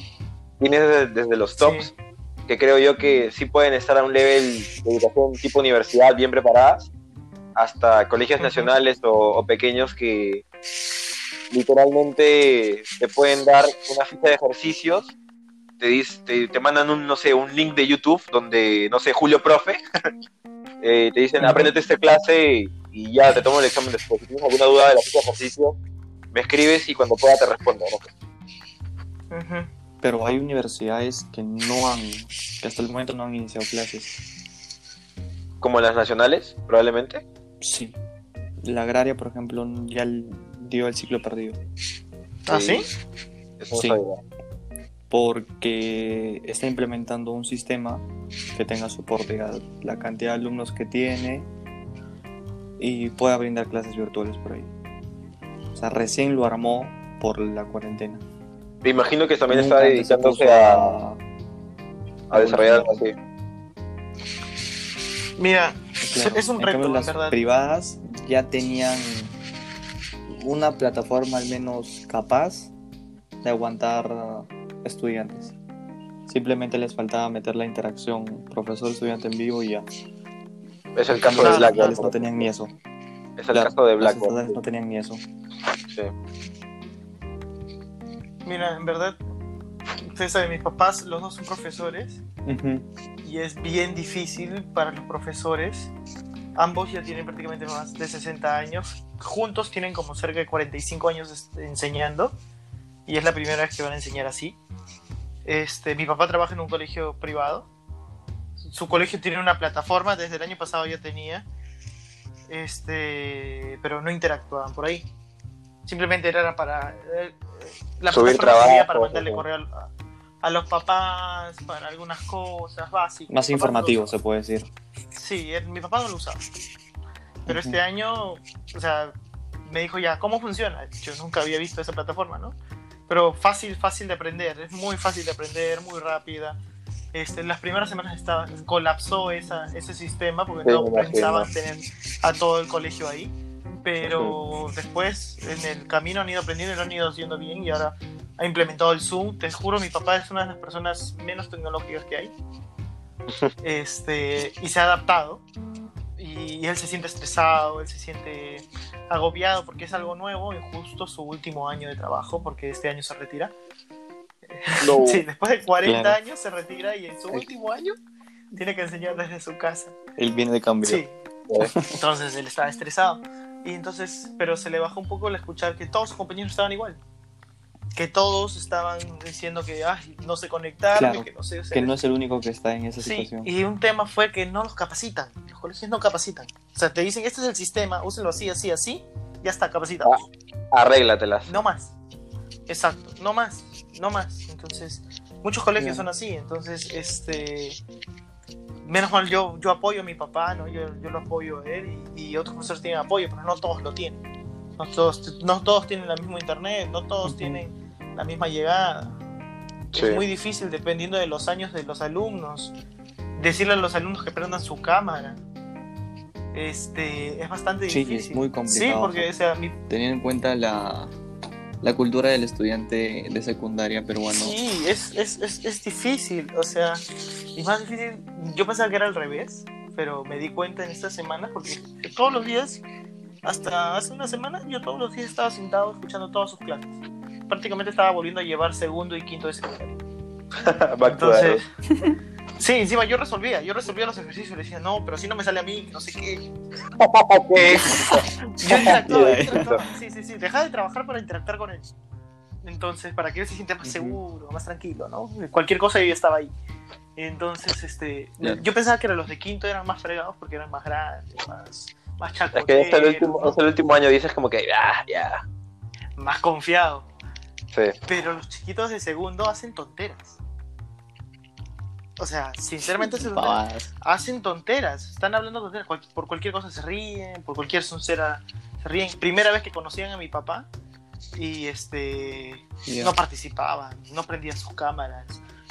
Speaker 1: Tienes desde, desde los tops,
Speaker 2: Sí.
Speaker 1: que creo yo que sí pueden estar a un level de educación tipo universidad bien preparadas, hasta colegios nacionales o, o pequeños que literalmente te pueden dar una ficha de ejercicios, te, te, te mandan un, no sé, un link de YouTube donde, no sé, Julio Profe, eh, te dicen, apréndete esta clase y ya te tomo el examen después. Si tienes alguna duda de la de ejercicio, me escribes y cuando pueda te respondo. ¿no?
Speaker 3: Pero hay universidades que no han, que hasta el momento no han iniciado clases.
Speaker 1: Como las nacionales, probablemente.
Speaker 3: Sí. La agraria, por ejemplo, ya dio el ciclo perdido.
Speaker 2: ¿Ah, sí?
Speaker 1: Eso no
Speaker 3: Sí.
Speaker 1: sabía.
Speaker 3: Porque está implementando un sistema que tenga soporte a la cantidad de alumnos que tiene y pueda brindar clases virtuales por ahí. O sea, recién lo armó por la cuarentena.
Speaker 1: Me imagino que también
Speaker 3: Nunca
Speaker 1: está dedicándose
Speaker 3: puso
Speaker 1: a, a desarrollar algo así.
Speaker 2: Mira,
Speaker 3: Claro,
Speaker 2: es un reto,
Speaker 3: cambio, las
Speaker 2: verdad.
Speaker 3: privadas ya tenían una plataforma al menos capaz de aguantar estudiantes. Simplemente les faltaba meter la interacción profesor-estudiante en vivo y ya.
Speaker 1: Es el caso de Blackboard.
Speaker 3: Las no tenían ni eso.
Speaker 1: Es el caso de Blackboard.
Speaker 3: estatales no tenían ni eso.
Speaker 1: Sí.
Speaker 2: Mira, en verdad, ustedes saben, mis papás, los dos son profesores y es bien difícil para los profesores. Ambos ya tienen prácticamente más de 60 años. Juntos tienen como cerca de 45 años enseñando. Y es la primera vez que van a enseñar así. Este, mi papá trabaja en un colegio privado. Su colegio tiene una plataforma, desde el año pasado ya tenía. Este, pero no interactuaban por ahí. Simplemente era para. eh, la
Speaker 1: Subir
Speaker 2: plataforma servía para mandarle
Speaker 1: o-
Speaker 2: correo a, a los papás, para algunas cosas básicas.
Speaker 3: Más
Speaker 2: no
Speaker 3: informativo, se puede decir.
Speaker 2: Sí, él- mi papá no lo usaba. Pero este año, o sea, me dijo ya, ¿cómo funciona? Yo nunca había visto esa plataforma, ¿no? Pero fácil, fácil de aprender, es muy fácil de aprender, muy rápida. Este, en las primeras semanas estaba, colapsó esa, ese sistema porque
Speaker 1: Sí,
Speaker 2: no pensaban tener a todo el colegio ahí. Pero después, en el camino han ido aprendiendo y lo han ido haciendo bien y ahora ha implementado el Zoom. Te juro, mi papá es una de las personas menos tecnológicas que hay. Este, y se ha adaptado. Y, y él se siente estresado, él se siente agobiado porque es algo nuevo y justo su último año de trabajo, porque este año se retira.
Speaker 1: No.
Speaker 2: Sí, después de 40
Speaker 3: Claro.
Speaker 2: años se retira y en su último año tiene que enseñar desde su casa.
Speaker 3: Él viene de cambio.
Speaker 2: Sí. Entonces él estaba estresado. Y entonces, pero se le bajó un poco el escuchar que todos sus compañeros estaban igual. Que todos estaban diciendo que Ay, no sé conectarme,
Speaker 3: Claro,
Speaker 2: que no sé hacer
Speaker 3: Que no es el único que está en esa
Speaker 2: Sí,
Speaker 3: situación.
Speaker 2: y un tema fue que no los capacitan. Los colegios no capacitan. O sea, te dicen, este es el sistema, úsenlo así, así, así, ya está, capacitado.
Speaker 1: Ah. Arréglatelas.
Speaker 2: No más. Exacto, no más, no más. Entonces, muchos colegios son así. Entonces, este. Menos mal yo, yo apoyo a mi papá, ¿no? Yo, yo lo apoyo a él y, y otros profesores tienen apoyo, pero no todos lo tienen. No todos, no todos tienen la misma internet, no todos
Speaker 3: Ujú.
Speaker 2: tienen la misma llegada.
Speaker 1: Sí.
Speaker 2: Es muy difícil dependiendo de los años de los alumnos. Decirle a los alumnos que prendan su cámara. Este, es bastante
Speaker 3: Sí,
Speaker 2: difícil.
Speaker 3: es muy complicado.
Speaker 2: Sí, porque o sea, mi-
Speaker 3: Teniendo en cuenta la, la cultura del estudiante de secundaria peruano.
Speaker 2: sí, es, es, es, es difícil. O sea, y más difícil. Yo pensaba que era al revés, pero me di cuenta en esta semana porque todos los días, hasta hace una semana, yo todos los días estaba sentado escuchando todas sus clases. Prácticamente estaba volviendo a llevar segundo y quinto de secundaria.
Speaker 1: Back to
Speaker 2: Entonces, Sí, encima yo resolvía, yo resolvía los ejercicios y le decía, no, pero si no me sale a mí, no sé qué. Yo interactuaba, interactuaba. Sí, sí, sí, dejaba de trabajar para interactuar con él. Entonces, para que él se sienta más seguro, más tranquilo, ¿no? Cualquier cosa yo ya estaba ahí. Entonces, este, yo pensaba que los de quinto eran más fregados porque eran más grandes, más, más
Speaker 1: Es que este el último, este el último año dices como que, ah, ya.
Speaker 2: más confiados.
Speaker 1: Sí.
Speaker 2: Pero los chiquitos de segundo hacen tonteras. O sea, sinceramente hacen tonteras.
Speaker 3: Pavadas.
Speaker 2: hacen tonteras, están hablando tonteras, cual- por cualquier cosa se ríen, por cualquier soncera se ríen. Primera vez que conocían a mi papá y este
Speaker 3: Ya.
Speaker 2: no participaban, no prendían sus cámaras,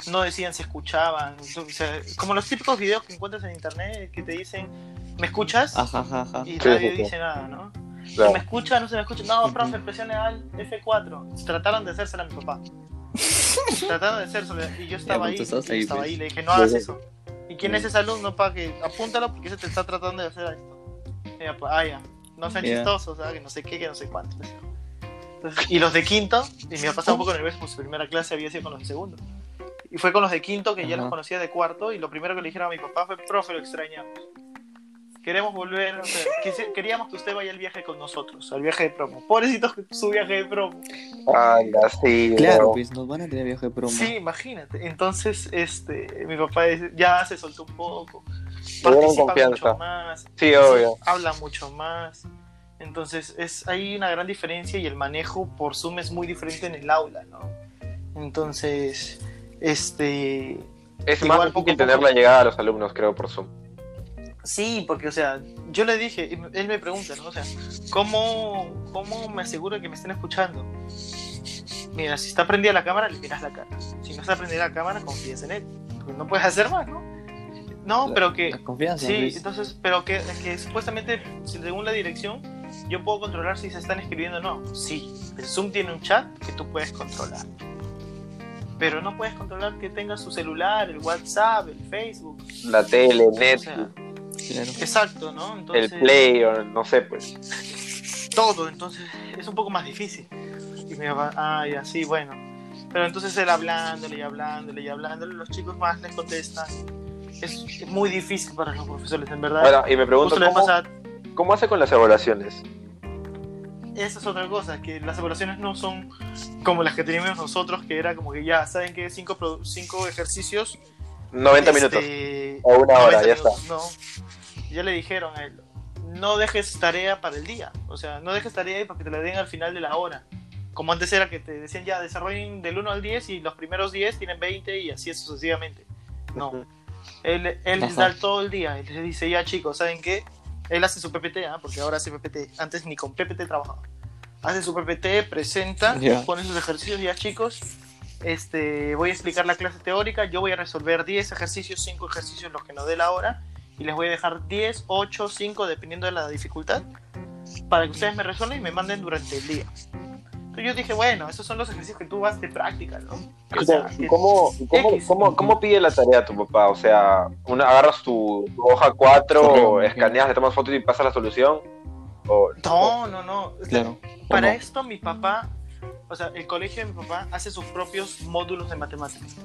Speaker 2: no decían si escuchaban, o sea, como los típicos videos que encuentras en internet que te dicen, ¿me escuchas?
Speaker 3: Ajá, ajá.
Speaker 2: Y nadie
Speaker 1: sí, sí.
Speaker 2: dice nada, ¿no?
Speaker 1: Claro.
Speaker 2: ¿Me escucha? ¿No se me escucha? No, profe, presione al F4. Trataron de hacérsela a mi papá. Trataron de hacérsela y yo estaba ahí, yo
Speaker 3: ahí,
Speaker 2: estaba ahí, le dije, no hagas eso. ¿Y quién es ese alumno para que apúntalo porque ese te está tratando de hacer esto? Y ella, pues, ah, ya, no sean
Speaker 3: Ya.
Speaker 2: chistosos, ¿sabes? que no sé qué, que no sé cuánto. Entonces, y los de quinto, y me ha pasado un poco nervioso porque su primera clase había sido con los de segundo. Y fue con los de quinto que ya los conocía de cuarto y lo primero que le dijeron a mi papá fue, profe, lo extrañamos. Queremos volver, o sea, quisi- queríamos que usted vaya al viaje con nosotros, al viaje de promo. Pobrecito su viaje de promo.
Speaker 1: Anda, sí.
Speaker 3: Claro, pues nos van a tener viaje de promo.
Speaker 2: Sí, imagínate. Entonces, este, mi papá dice- ya se soltó un poco, participa
Speaker 1: confianza.
Speaker 2: mucho más,
Speaker 1: Sí, obvio.
Speaker 2: habla mucho más. Entonces, es hay una gran diferencia y el manejo por Zoom es muy diferente en el aula, ¿no? Entonces, este,
Speaker 1: Es
Speaker 2: Igual
Speaker 1: más difícil
Speaker 2: poco.
Speaker 1: tener la llegada a los alumnos, creo, por Zoom.
Speaker 2: Sí, porque, o sea, yo le dije, él me pregunta, ¿no? O sea, ¿cómo, ¿cómo me aseguro de que me estén escuchando? Mira, si está prendida la cámara, le miras la cara. Si no está prendida la cámara, confías en él. Porque no puedes hacer más, ¿no? No,
Speaker 3: La-
Speaker 2: pero que...
Speaker 3: La confianza.
Speaker 2: Sí, entonces, pero que, que supuestamente, según la dirección, yo puedo controlar si se están escribiendo o no. Sí, el Zoom tiene un chat que tú puedes controlar. Pero no puedes controlar que tenga su celular, el WhatsApp, el Facebook.
Speaker 1: La tele,
Speaker 2: O
Speaker 1: Netflix,
Speaker 2: sea,
Speaker 3: Claro.
Speaker 2: exacto, ¿no? Entonces,
Speaker 1: el Play, o no sé, pues.
Speaker 2: todo, entonces es un poco más difícil. Y mi papá, ah, ya, sí, bueno. Pero entonces él hablándole y hablándole y hablándole, los chicos más les contestan. Es muy difícil para los profesores, en verdad.
Speaker 1: Ahora, y me pregunto, ¿cómo, ¿cómo hace con las evaluaciones?
Speaker 2: esa es otra cosa, que las evaluaciones no son como las que teníamos nosotros, que era como que ya, ¿saben qué? Cinco, cinco ejercicios.
Speaker 1: 90
Speaker 2: este,
Speaker 1: minutos. O una hora,
Speaker 2: 90
Speaker 1: ya está.
Speaker 2: No, ya le dijeron a él, no dejes tarea para el día, o sea, no dejes tarea ahí para que te la den al final de la hora. Como antes era que te decían ya, desarrollen del 1 al 10 y los primeros 10 tienen 20 y así sucesivamente. No, él, él les da todo el día, él les dice, ya chicos, ¿saben qué? Él hace su PPT, ¿ah? porque ahora hace PPT, antes ni con PPT trabajaba. Hace su PPT, presenta,
Speaker 3: Ya.
Speaker 2: pone sus ejercicios, ya chicos, este, voy a explicar la clase teórica, yo voy a resolver 10 ejercicios, 5 ejercicios los que nos dé la hora, y les voy a dejar 10, 8, 5, dependiendo de la dificultad, para que ustedes me resuelvan y me manden durante el día. Entonces yo dije, bueno, esos son los ejercicios que tú vas de práctica, ¿no? O sea,
Speaker 1: ¿Y
Speaker 2: que-
Speaker 1: ¿Cómo, cómo, cómo, cómo pide la tarea tu papá? O sea, una, agarras tu, hoja 4,
Speaker 3: Correo,
Speaker 1: escaneas, le tomas foto y pasas la solución. O,
Speaker 2: No, no, no.
Speaker 3: Claro.
Speaker 2: Para esto mi papá, o sea, el colegio de mi papá hace sus propios módulos de matemáticas.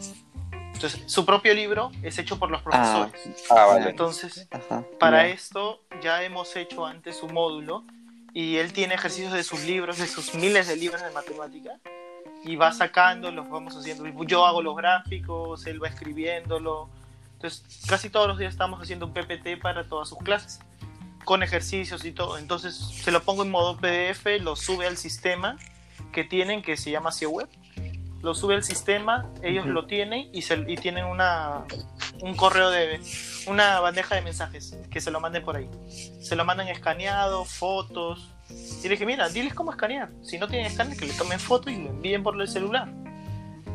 Speaker 2: Entonces, su propio libro es hecho por los
Speaker 3: Ah,
Speaker 2: profesores.
Speaker 1: Ah, vale.
Speaker 2: Entonces,
Speaker 3: ajá.
Speaker 2: para
Speaker 3: ya.
Speaker 2: esto ya hemos hecho antes su módulo y él tiene ejercicios de sus libros, de sus miles de libros de matemática y va sacando, los vamos haciendo. Yo hago los gráficos, él va escribiéndolo. Entonces, casi todos los días estamos haciendo un PPT para todas sus clases, con ejercicios y todo. Entonces, se lo pongo en modo PDF, lo sube al sistema que tienen, que se llama CIO Web. Lo sube al sistema, ellos
Speaker 3: Ujú.
Speaker 2: lo tienen y, se, y tienen una, un correo de una bandeja de mensajes que se lo manden por ahí. Se lo mandan escaneado, fotos. Y le dije, mira, diles cómo escanear. Si no tienen escáner, que le tomen foto y lo envíen por el celular.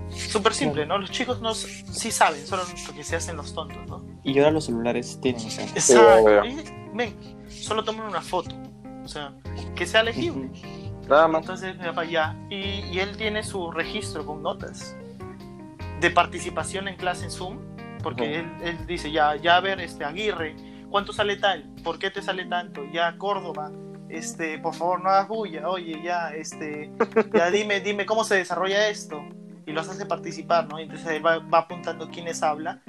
Speaker 2: Súper simple, ¿no? Los chicos no sí saben, solo porque se hacen los tontos, ¿no?
Speaker 3: Y ahora los celulares tienen, o sea.
Speaker 2: Exacto. Y, ven, solo tomen una foto. O sea, que sea legible.
Speaker 1: Nada más.
Speaker 2: Entonces, mi papá ya. Y, y él tiene su registro con notas de participación en clase en Zoom, porque él, él dice, ya, ya a ver, este, Aguirre, ¿cuánto sale tal? ¿Por qué te sale tanto? Ya, Córdoba, este, por favor, no hagas bulla, oye, ya, este, ya dime, dime cómo se desarrolla esto. Y los hace participar, ¿no? Entonces él va, va apuntando quiénes habla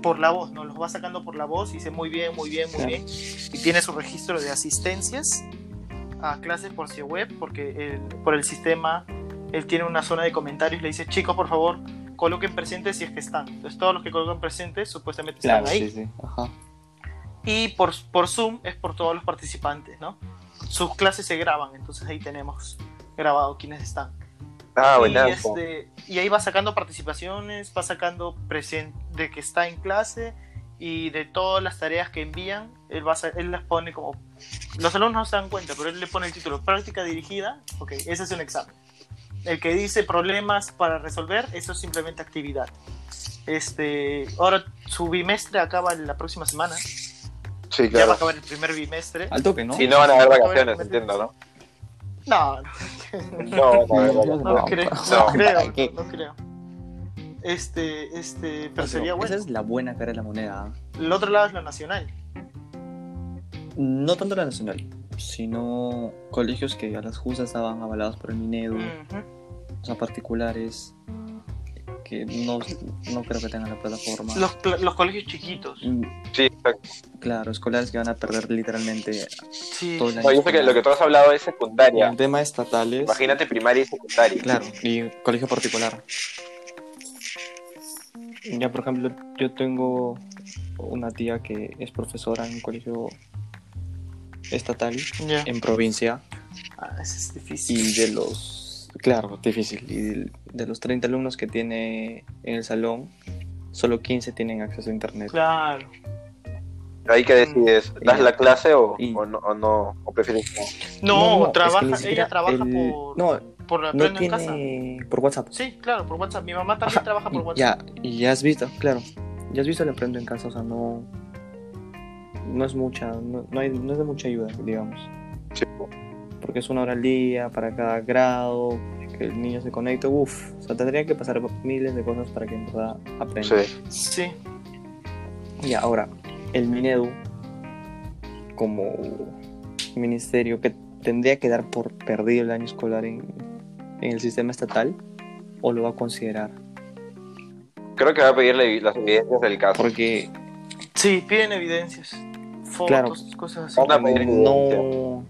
Speaker 2: por la voz, ¿no? Los va sacando por la voz y dice muy bien, muy bien, muy
Speaker 3: Sí.
Speaker 2: bien. Y tiene su registro de asistencias a clases por si web, porque el- por el sistema él tiene una zona de comentarios y le dice, chicos, por favor, coloquen presentes si es que están. Entonces todos los que colocan presentes supuestamente
Speaker 3: Claro,
Speaker 2: están ahí.
Speaker 3: sí, sí. Ajá.
Speaker 2: Y por, por Zoom es por todos los participantes, ¿no? Sus clases se graban, entonces ahí tenemos grabado quiénes están.
Speaker 1: Ah,
Speaker 2: y, este, y ahí va sacando participaciones, va sacando presente de que está en clase y de todas las tareas que envían, él, va a él las pone como... Los alumnos no se dan cuenta, pero él le pone el título práctica dirigida, ok, ese es un examen. El que dice problemas para resolver, eso es simplemente actividad. Este, ahora su bimestre acaba la próxima semana,
Speaker 1: Sí,
Speaker 2: ya va a
Speaker 1: claro.
Speaker 2: acabar el primer bimestre.
Speaker 3: Al toque, ¿no?
Speaker 1: Y no van a haber vacaciones, entiendo, ¿no?
Speaker 2: No, no,
Speaker 1: No
Speaker 2: no
Speaker 3: No,
Speaker 2: creo,
Speaker 1: no.
Speaker 2: no creo, Este, este, pero sería bueno.
Speaker 3: Esa es la buena cara de la moneda.
Speaker 2: El otro lado es lo nacional.
Speaker 3: No tanto la nacional, sino colegios que a las justas estaban avalados por el Minedu,
Speaker 2: Ujú.
Speaker 3: o sea, particulares que no, no creo que tengan la plataforma.
Speaker 2: los, los colegios chiquitos.
Speaker 3: Mm,
Speaker 1: Sí, exacto.
Speaker 3: Claro, escolares que van a perder literalmente
Speaker 2: Sí.
Speaker 3: todo el año.
Speaker 1: No, yo sé que lo que tú has hablado es secundaria.
Speaker 3: El tema estatales.
Speaker 1: Imagínate primaria y secundaria.
Speaker 3: Claro, y colegio particular. Ya, por ejemplo, yo tengo una tía que es profesora en un colegio estatal en provincia
Speaker 2: Ah, eso es difícil.
Speaker 3: y de los, claro, difícil, y de, de los 30 alumnos que tiene en el salón, solo 15 tienen acceso a internet.
Speaker 2: Claro.
Speaker 1: Ahí que decides, ¿das la clase o,
Speaker 3: y-
Speaker 1: o no, o no? ¿O prefieres no?
Speaker 2: No,
Speaker 3: que
Speaker 2: trabaja, ella trabaja
Speaker 3: el-
Speaker 2: por,
Speaker 3: No,
Speaker 2: por la
Speaker 3: no
Speaker 2: en casa.
Speaker 3: por WhatsApp.
Speaker 2: Sí, claro, por WhatsApp. Mi mamá también
Speaker 3: Ajá,
Speaker 2: trabaja por WhatsApp.
Speaker 3: Ya, y ya has visto, claro. Ya has visto el aprendo en casa, o sea, no. No es mucha, no, no, hay- no es de mucha ayuda, digamos.
Speaker 1: Sí.
Speaker 3: Porque es una hora al día para cada grado, que el niño se conecte, uff. O sea, tendría que pasar miles de cosas para que en verdad aprenda.
Speaker 1: Sí.
Speaker 2: Sí.
Speaker 3: Y ahora, el Minedu, como ministerio que tendría que dar por perdido el año escolar en, en el sistema estatal, o lo va a considerar.
Speaker 1: Creo que va a pedir la- las evidencias del caso.
Speaker 3: Porque
Speaker 2: Sí, piden evidencias. Fotos,
Speaker 3: Claro.
Speaker 2: cosas así.
Speaker 1: Van a pedir
Speaker 3: no.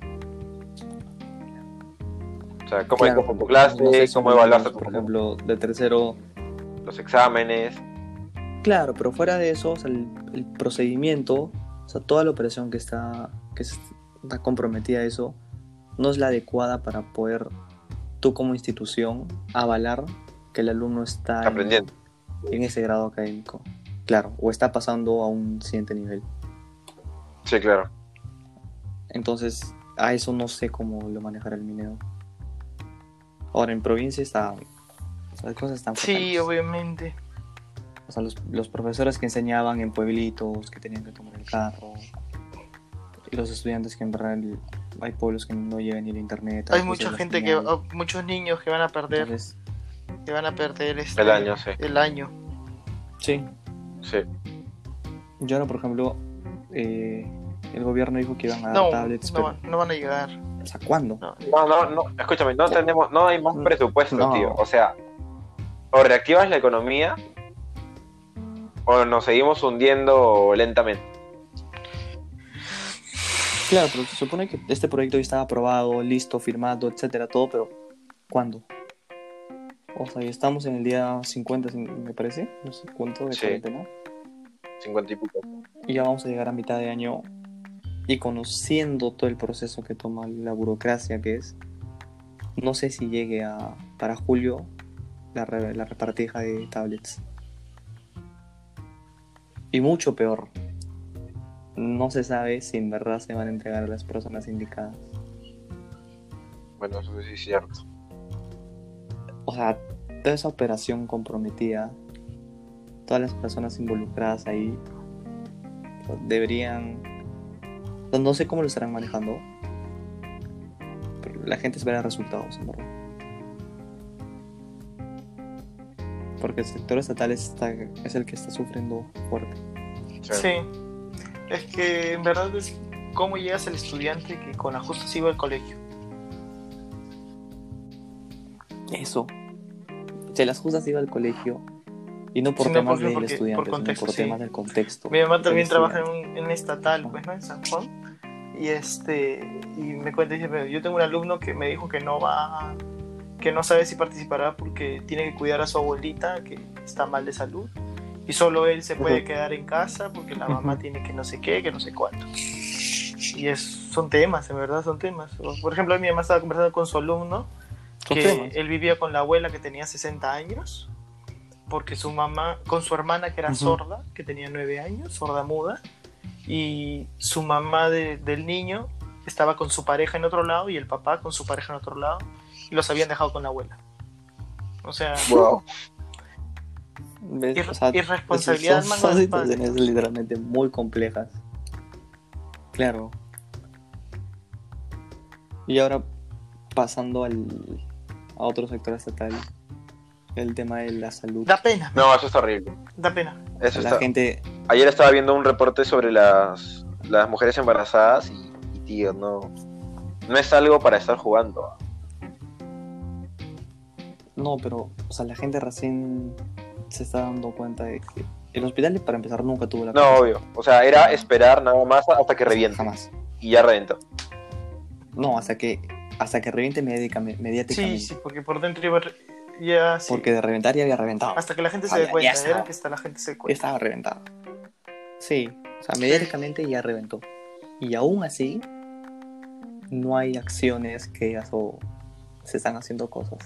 Speaker 1: O sea, cómo
Speaker 3: Claro,
Speaker 1: clase,
Speaker 3: no sé
Speaker 1: cómo
Speaker 3: por ejemplo, de tercero.
Speaker 1: los exámenes.
Speaker 3: Claro, pero fuera de eso, o sea, el, el procedimiento, o sea, toda la operación que está, que está comprometida a eso, no es la adecuada para poder tú como institución avalar que el alumno está en-
Speaker 1: Aprendiendo.
Speaker 3: en ese grado académico. Claro, o está pasando a un siguiente nivel.
Speaker 1: Sí, claro.
Speaker 3: Entonces, a eso no sé cómo lo manejará el Mineo. Ahora, en provincia está. Las cosas están.
Speaker 2: Sí,
Speaker 3: fatales.
Speaker 2: obviamente.
Speaker 3: O sea, los, los profesores que enseñaban en pueblitos, que tenían que tomar el carro. Y los estudiantes que en verdad el- hay pueblos que no llegan ni el internet.
Speaker 2: Hay mucha gente que, oh, muchos niños que van a perder,
Speaker 3: Entonces,
Speaker 2: que van a perder este,
Speaker 1: El año, sí.
Speaker 2: el año.
Speaker 3: sí.
Speaker 1: Sí.
Speaker 3: Yo ahora, por ejemplo, eh, el gobierno dijo que iban a dar
Speaker 2: No,
Speaker 3: tablets,
Speaker 2: no,
Speaker 3: pero
Speaker 2: van- no van a llegar.
Speaker 3: o sea, ¿cuándo?
Speaker 2: No.
Speaker 1: No, escúchame, no tenemos, no hay más presupuesto,
Speaker 3: No.
Speaker 1: tío. O sea, o reactivas la economía o nos seguimos hundiendo lentamente.
Speaker 3: Claro, pero se supone que este proyecto ya estaba aprobado, listo, firmado, etcétera, todo, pero ¿cuándo? O sea, ya estamos en el día 50, me parece, no sé cuánto de
Speaker 1: Sí.
Speaker 3: cuarentena,
Speaker 1: 50 y pico.
Speaker 3: y ya vamos a llegar a mitad de año y conociendo todo el proceso que toma la burocracia que es, no sé si llegue a para julio la, re- la repartija de tablets. Y mucho peor, no se sabe si en verdad se van a entregar a las personas indicadas.
Speaker 1: Bueno, eso sí es cierto.
Speaker 3: O sea, toda esa operación comprometida, todas las personas involucradas ahí, deberían... o sea, No sé cómo lo estarán manejando, pero la gente espera resultados, en verdad. Porque el sector estatal está, es el que está sufriendo fuerte.
Speaker 1: Sí.
Speaker 2: Sí. Es que en verdad es cómo llegas al estudiante que con ajustes iba al colegio.
Speaker 3: Eso. Si las justas iba al colegio, Y no por
Speaker 2: Sino
Speaker 3: temas
Speaker 2: porque-
Speaker 3: del
Speaker 2: porque-
Speaker 3: estudiante,
Speaker 2: por
Speaker 3: sino
Speaker 2: contexto,
Speaker 3: por
Speaker 2: sí.
Speaker 3: temas del contexto.
Speaker 2: Mi mamá también trabaja en un, en estatal, pues, ¿no? En San Juan. Y este, y me cuenta, dice, "Pero yo tengo un alumno que me dijo que no va, que no sabe si participará porque tiene que cuidar a su abuelita, que está mal de salud. Y solo él se puede quedar en casa porque la mamá tiene que no sé qué, que no sé cuánto. Y es, son temas, en verdad, son temas. Por ejemplo, mi mamá estaba conversando con su alumno que
Speaker 3: temas.
Speaker 2: él vivía con la abuela que tenía 60 años, porque su mamá, con su hermana que era sorda, que tenía 9 años, sorda muda, y su mamá de- del niño estaba con su pareja en otro lado y el papá con su pareja en otro lado, y los habían dejado con la abuela. O sea,
Speaker 1: Wow.
Speaker 3: ¿Ves?
Speaker 2: ir-
Speaker 3: O sea,
Speaker 2: irresponsabilidad
Speaker 3: son, son situaciones literalmente muy complejas. Claro. Y ahora, pasando al, a otro sector estatal, el tema de la salud.
Speaker 2: da pena,
Speaker 1: No, eso es horrible.
Speaker 2: da pena.
Speaker 1: Eso
Speaker 3: La
Speaker 1: está...
Speaker 3: gente,
Speaker 1: Ayer estaba viendo un reporte sobre las, las mujeres embarazadas y, y, tío, no, no es algo para estar jugando.
Speaker 3: no, pero, o sea, la gente recién se está dando cuenta de que el hospital, para empezar, nunca tuvo la
Speaker 1: No, obvio. O sea, era esperar nada más hasta que reviente.
Speaker 3: Jamás.
Speaker 1: Y ya reventó.
Speaker 3: No, hasta que, hasta que reviente mediáticamente.
Speaker 2: Sí, sí, porque por dentro iba re- ya... sí.
Speaker 3: Porque de reventar ya había reventado.
Speaker 2: Hasta que la gente se dé cuenta,
Speaker 3: ya estaba.
Speaker 2: era que hasta la gente se cuenta.
Speaker 3: Estaba reventado. Sí, o sea, mediáticamente ya reventó. Y aún así, no hay acciones que digas, "Oh, se están haciendo cosas.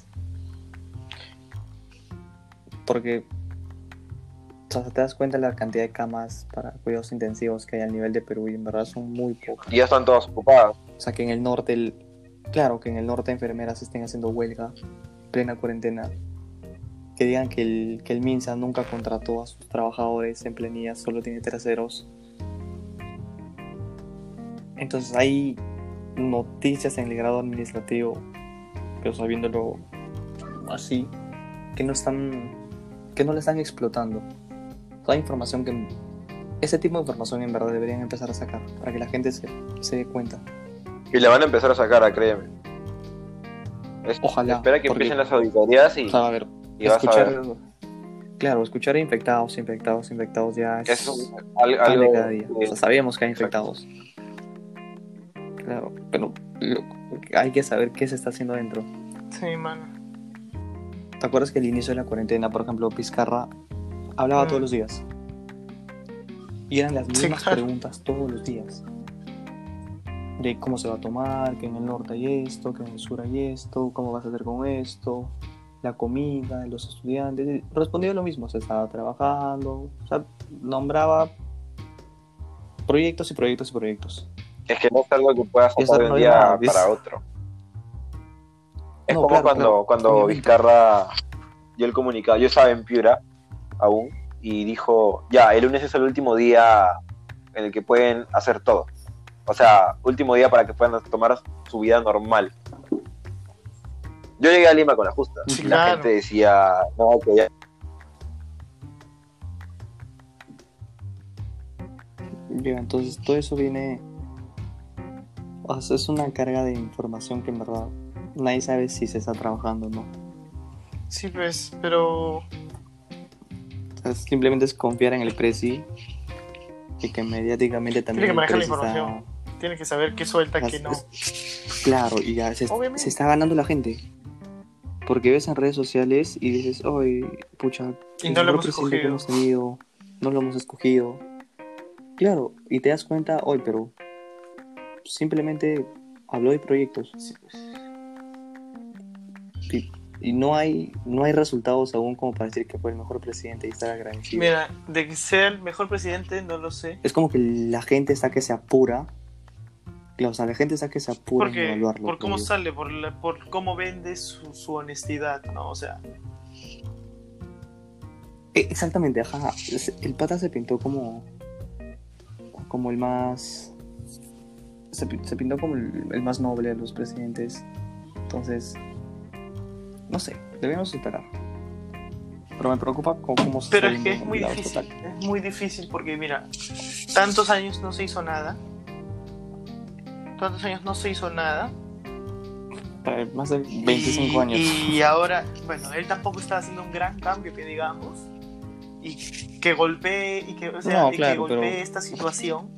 Speaker 3: Porque, o sea, te das cuenta de la cantidad de camas para cuidados intensivos que hay al nivel de Perú y en verdad son muy pocas.
Speaker 1: Y ya están todas ocupadas.
Speaker 3: O sea, que en el norte, el- claro, que en el norte enfermeras estén haciendo huelga, plena cuarentena. Que digan que el, que el MINSA nunca contrató a sus trabajadores en planilla, solo tiene terceros. Entonces hay noticias en el grado administrativo, pero sabiéndolo así, que no están, que no le están explotando. O sea, hay información que, ese tipo de información en verdad deberían empezar a sacar, para que la gente se, se dé cuenta.
Speaker 1: Y la van a empezar a sacar, a créeme. Es-
Speaker 3: Ojalá,
Speaker 1: Espera que
Speaker 3: porque-
Speaker 1: empiecen las auditorías y,
Speaker 3: O sea, a ver,
Speaker 1: y vas a
Speaker 3: escuchar,
Speaker 1: ver.
Speaker 3: claro, escuchar infectados, infectados, infectados ya es,
Speaker 1: Es un- al-
Speaker 3: pan de
Speaker 1: algo
Speaker 3: cada día. O sea, sabíamos que hay
Speaker 1: Exacto.
Speaker 3: infectados. Claro, pero lo- hay que saber qué se está haciendo dentro.
Speaker 2: Sí, mano.
Speaker 3: ¿Te acuerdas que al inicio de la cuarentena, por ejemplo, Pizcarra hablaba
Speaker 2: Mm.
Speaker 3: todos los días? Y eran las
Speaker 2: Sí,
Speaker 3: mismas
Speaker 2: claro.
Speaker 3: preguntas todos los días. De cómo se va a tomar, que en el norte hay esto, que en el sur hay esto, cómo vas a hacer con esto, la comida, los estudiantes. Respondía lo mismo, se estaba trabajando, o sea, nombraba proyectos y proyectos y proyectos.
Speaker 1: Es que no es algo que puedas hacer de un día para otro. Es
Speaker 3: No,
Speaker 1: como
Speaker 3: claro,
Speaker 1: cuando,
Speaker 3: claro,
Speaker 1: cuando. Vizcarra dio el comunicado. Yo estaba en Piura aún y dijo, ya, el lunes es el último día en el que pueden hacer todo. O sea, último día para que puedan tomar su vida normal. Yo llegué a Lima con la justa.
Speaker 2: Sí,
Speaker 1: y la
Speaker 2: claro.
Speaker 1: gente decía, no, que ya...
Speaker 3: Ya, entonces todo eso viene. O sea, es una carga de información que en verdad nadie sabe si se está trabajando o no.
Speaker 2: Sí, pues, pero
Speaker 3: simplemente es confiar en el presi y que mediáticamente también.
Speaker 2: que
Speaker 3: el
Speaker 2: manejar la
Speaker 3: presi está-
Speaker 2: información. tiene que saber qué suelta, qué no.
Speaker 3: Claro, y ya se, está ganando la gente. Porque ves en redes sociales y dices, ¡ay, pucha!
Speaker 2: Y no lo hemos
Speaker 3: que
Speaker 2: escogido.
Speaker 3: hemos tenido, no lo hemos escogido. Claro, y te das cuenta, hoy, pero simplemente habló de proyectos.
Speaker 2: Sí, pues.
Speaker 3: Y, y no hay no hay resultados aún como para decir que fue el mejor presidente y estar agradecido.
Speaker 2: Mira, de que sea el mejor presidente, no lo sé.
Speaker 3: Es como que la gente está que se apura. O sea, la gente está que se apura en
Speaker 2: Porque,
Speaker 3: evaluarlo.
Speaker 2: por cómo sale, por, la- por cómo vende su, su honestidad, ¿no? O sea,
Speaker 3: Eh, Exactamente, ajá. El pata se pintó como. como el más. Se, pi- se pintó como el, el más noble de los presidentes. Entonces. No sé, debemos esperar. Pero me preocupa cómo, cómo se
Speaker 2: pero es que es muy difícil.
Speaker 3: total.
Speaker 2: Es muy difícil porque, mira, tantos años no se hizo nada. Tantos años no se hizo nada.
Speaker 3: Eh, Más de 25
Speaker 2: y,
Speaker 3: años.
Speaker 2: Y ahora, bueno, él tampoco está haciendo un gran cambio, que digamos. y que golpee y que, o sea,
Speaker 3: No,
Speaker 2: y
Speaker 3: claro,
Speaker 2: que golpee
Speaker 3: pero-
Speaker 2: esta situación.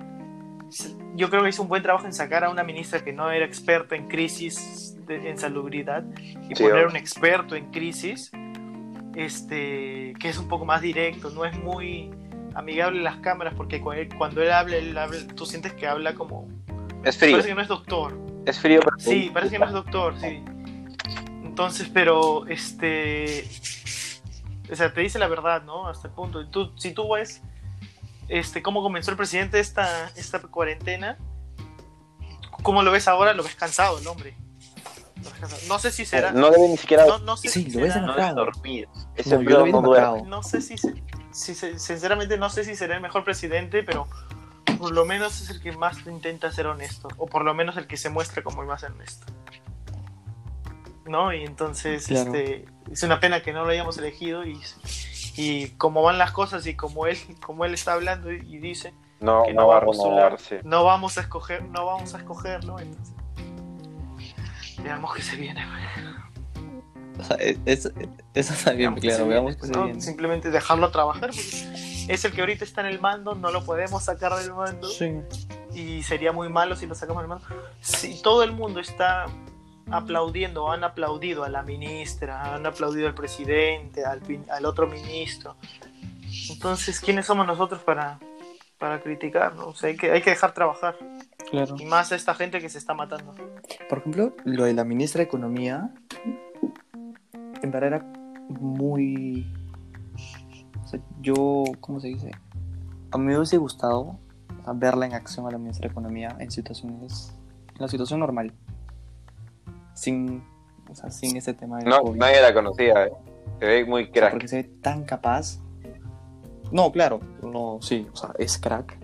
Speaker 2: Yo creo que hizo un buen trabajo en sacar a una ministra que no era experta en crisis de- en salubridad y
Speaker 1: Sí,
Speaker 2: poner un experto en crisis este que es un poco más directo, no es muy amigable las cámaras porque cu- él- cuando él habla, él habla- tú sientes que habla como
Speaker 1: Es frío.
Speaker 2: parece que no es doctor.
Speaker 1: Es frío, pero.
Speaker 2: Sí, parece que no es doctor, sí. Entonces, pero este. O sea, te dice la verdad, ¿no? Hasta el punto. Y Tú, si tú ves este, cómo comenzó el presidente esta, esta cuarentena, cómo lo ves ahora, lo ves cansado el hombre. No sé si será.
Speaker 1: No debe ni siquiera.
Speaker 2: No, no sé
Speaker 3: Sí,
Speaker 2: si
Speaker 3: lo ves
Speaker 2: será-
Speaker 1: no dormir. Ese
Speaker 3: No,
Speaker 1: no duerme.
Speaker 2: No sé si, sinceramente no sé si será el mejor presidente, pero por lo menos es el que más intenta ser honesto, o por lo menos el que se muestra como el más honesto. ¿No? Y entonces
Speaker 3: Claro.
Speaker 2: este, es una pena que no lo hayamos elegido y, y como van las cosas y como él, como él está hablando y, y dice
Speaker 1: No,
Speaker 2: que
Speaker 1: no va a
Speaker 2: postular,
Speaker 1: renovarse.
Speaker 2: no vamos a escoger, no vamos a escogerlo, entonces veamos que se viene.
Speaker 3: O sea, es, es- eso está bien,
Speaker 2: Veamos
Speaker 3: claro, veamos que se
Speaker 2: ¿no?
Speaker 3: viene.
Speaker 2: Simplemente dejarlo trabajar, es el que ahorita está en el mando, no lo podemos sacar del mando
Speaker 3: Sí.
Speaker 2: y sería muy malo si lo sacamos del mando. Si todo el mundo está aplaudiendo, han aplaudido a la ministra, han aplaudido al presidente, al, al otro ministro, entonces, ¿quiénes somos nosotros para, para criticarlo? O sea, hay que, hay que dejar trabajar,
Speaker 3: Claro.
Speaker 2: y más a esta gente que se está matando.
Speaker 3: Por ejemplo, lo de la ministra de Economía, en verdad era muy... o sea, yo, ¿cómo se dice? A mí me hubiese gustado verla en acción a la ministra de Economía en situaciones... En la situación normal. Sin... O sea, sin ese tema de
Speaker 1: No,
Speaker 3: COVID.
Speaker 1: nadie la conocía. eh. Se ve muy
Speaker 3: O sea,
Speaker 1: crack.
Speaker 3: porque se ve tan capaz. No, claro, no, sí, o sea, es crack.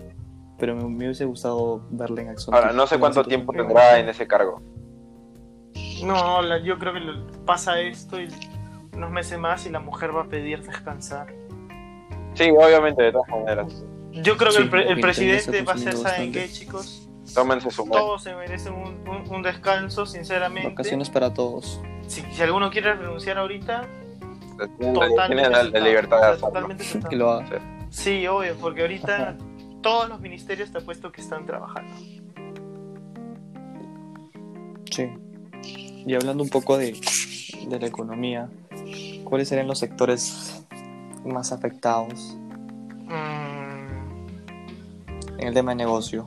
Speaker 3: Pero me, me hubiese gustado verla en acción.
Speaker 1: Ahora, no sé cuánto tiempo tendrá en ese cargo.
Speaker 2: No, la- yo creo que lo- pasa esto y unos meses más y la mujer va a pedir descansar.
Speaker 1: Sí, obviamente, de todas maneras.
Speaker 2: Yo creo que
Speaker 3: Sí,
Speaker 2: el, pre- el presidente va a ser, ¿saben qué, chicos?
Speaker 1: Tómense su buen.
Speaker 2: Todos se merecen un, un- un descanso, sinceramente.
Speaker 3: Vacaciones para todos.
Speaker 2: Si, si alguno quiere renunciar ahorita, totalmente
Speaker 1: tienen la, libertad de hacerlo.
Speaker 2: totalmente.
Speaker 3: Que lo haga.
Speaker 2: Sí, obvio, porque ahorita
Speaker 3: Ajá.
Speaker 2: todos los ministerios te apuesto que están trabajando.
Speaker 3: Sí. Y hablando un poco de, de la economía, ¿cuáles serían los sectores más afectados
Speaker 2: Mm,
Speaker 3: en el tema de negocio?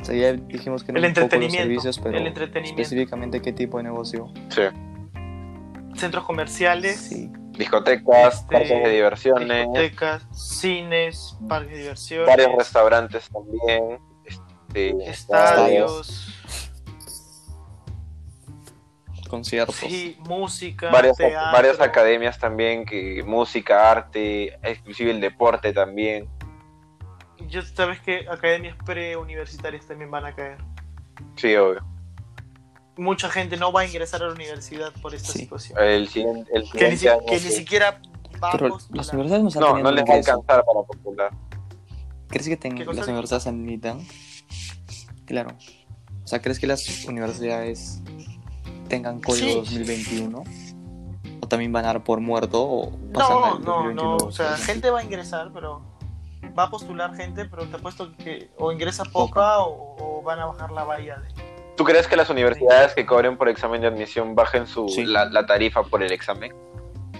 Speaker 3: O sea, ya dijimos que no
Speaker 2: El
Speaker 3: un poco los
Speaker 2: entretenimiento,
Speaker 3: servicios, pero
Speaker 2: el entretenimiento.
Speaker 3: específicamente qué tipo de negocio.
Speaker 1: Sí.
Speaker 2: centros comerciales,
Speaker 3: Sí.
Speaker 1: Discotecas,
Speaker 2: Este,
Speaker 1: parques de diversiones,
Speaker 2: discotecas, cines, parques de diversiones,
Speaker 1: varios restaurantes también. Este,
Speaker 2: estadios,
Speaker 3: Conciertos.
Speaker 2: sí, música,
Speaker 1: varias,
Speaker 2: teatro.
Speaker 1: varias academias también, que música, arte, inclusive el deporte también.
Speaker 2: Yo sabes que academias preuniversitarias también van a caer.
Speaker 1: Sí, obvio.
Speaker 2: Mucha gente no va a ingresar a la universidad por esta
Speaker 3: Sí.
Speaker 2: situación.
Speaker 1: El siguiente, el
Speaker 2: Que ni,
Speaker 1: siguiente
Speaker 2: si-
Speaker 1: año,
Speaker 2: que ni
Speaker 1: sí.
Speaker 2: siquiera va a
Speaker 3: Pero
Speaker 2: postular.
Speaker 3: las universidades no
Speaker 1: No, les va a alcanzar para popular.
Speaker 3: ¿Crees que las universidades se admitan? Claro. O sea, ¿crees que las universidades tengan código
Speaker 2: Sí.
Speaker 3: 2021? ¿O tambian van a dar por muerto? ¿O pasan
Speaker 2: No, no,
Speaker 3: 2021,
Speaker 2: no. O sea, gente va a ingresar, pero va a postular gente, pero te apuesto que o ingresa poca o, o van a bajar la valla de.
Speaker 1: ¿Tú crees que las universidades que cobren por examen de admisión bajen su,
Speaker 3: Sí.
Speaker 1: la, la tarifa por el examen?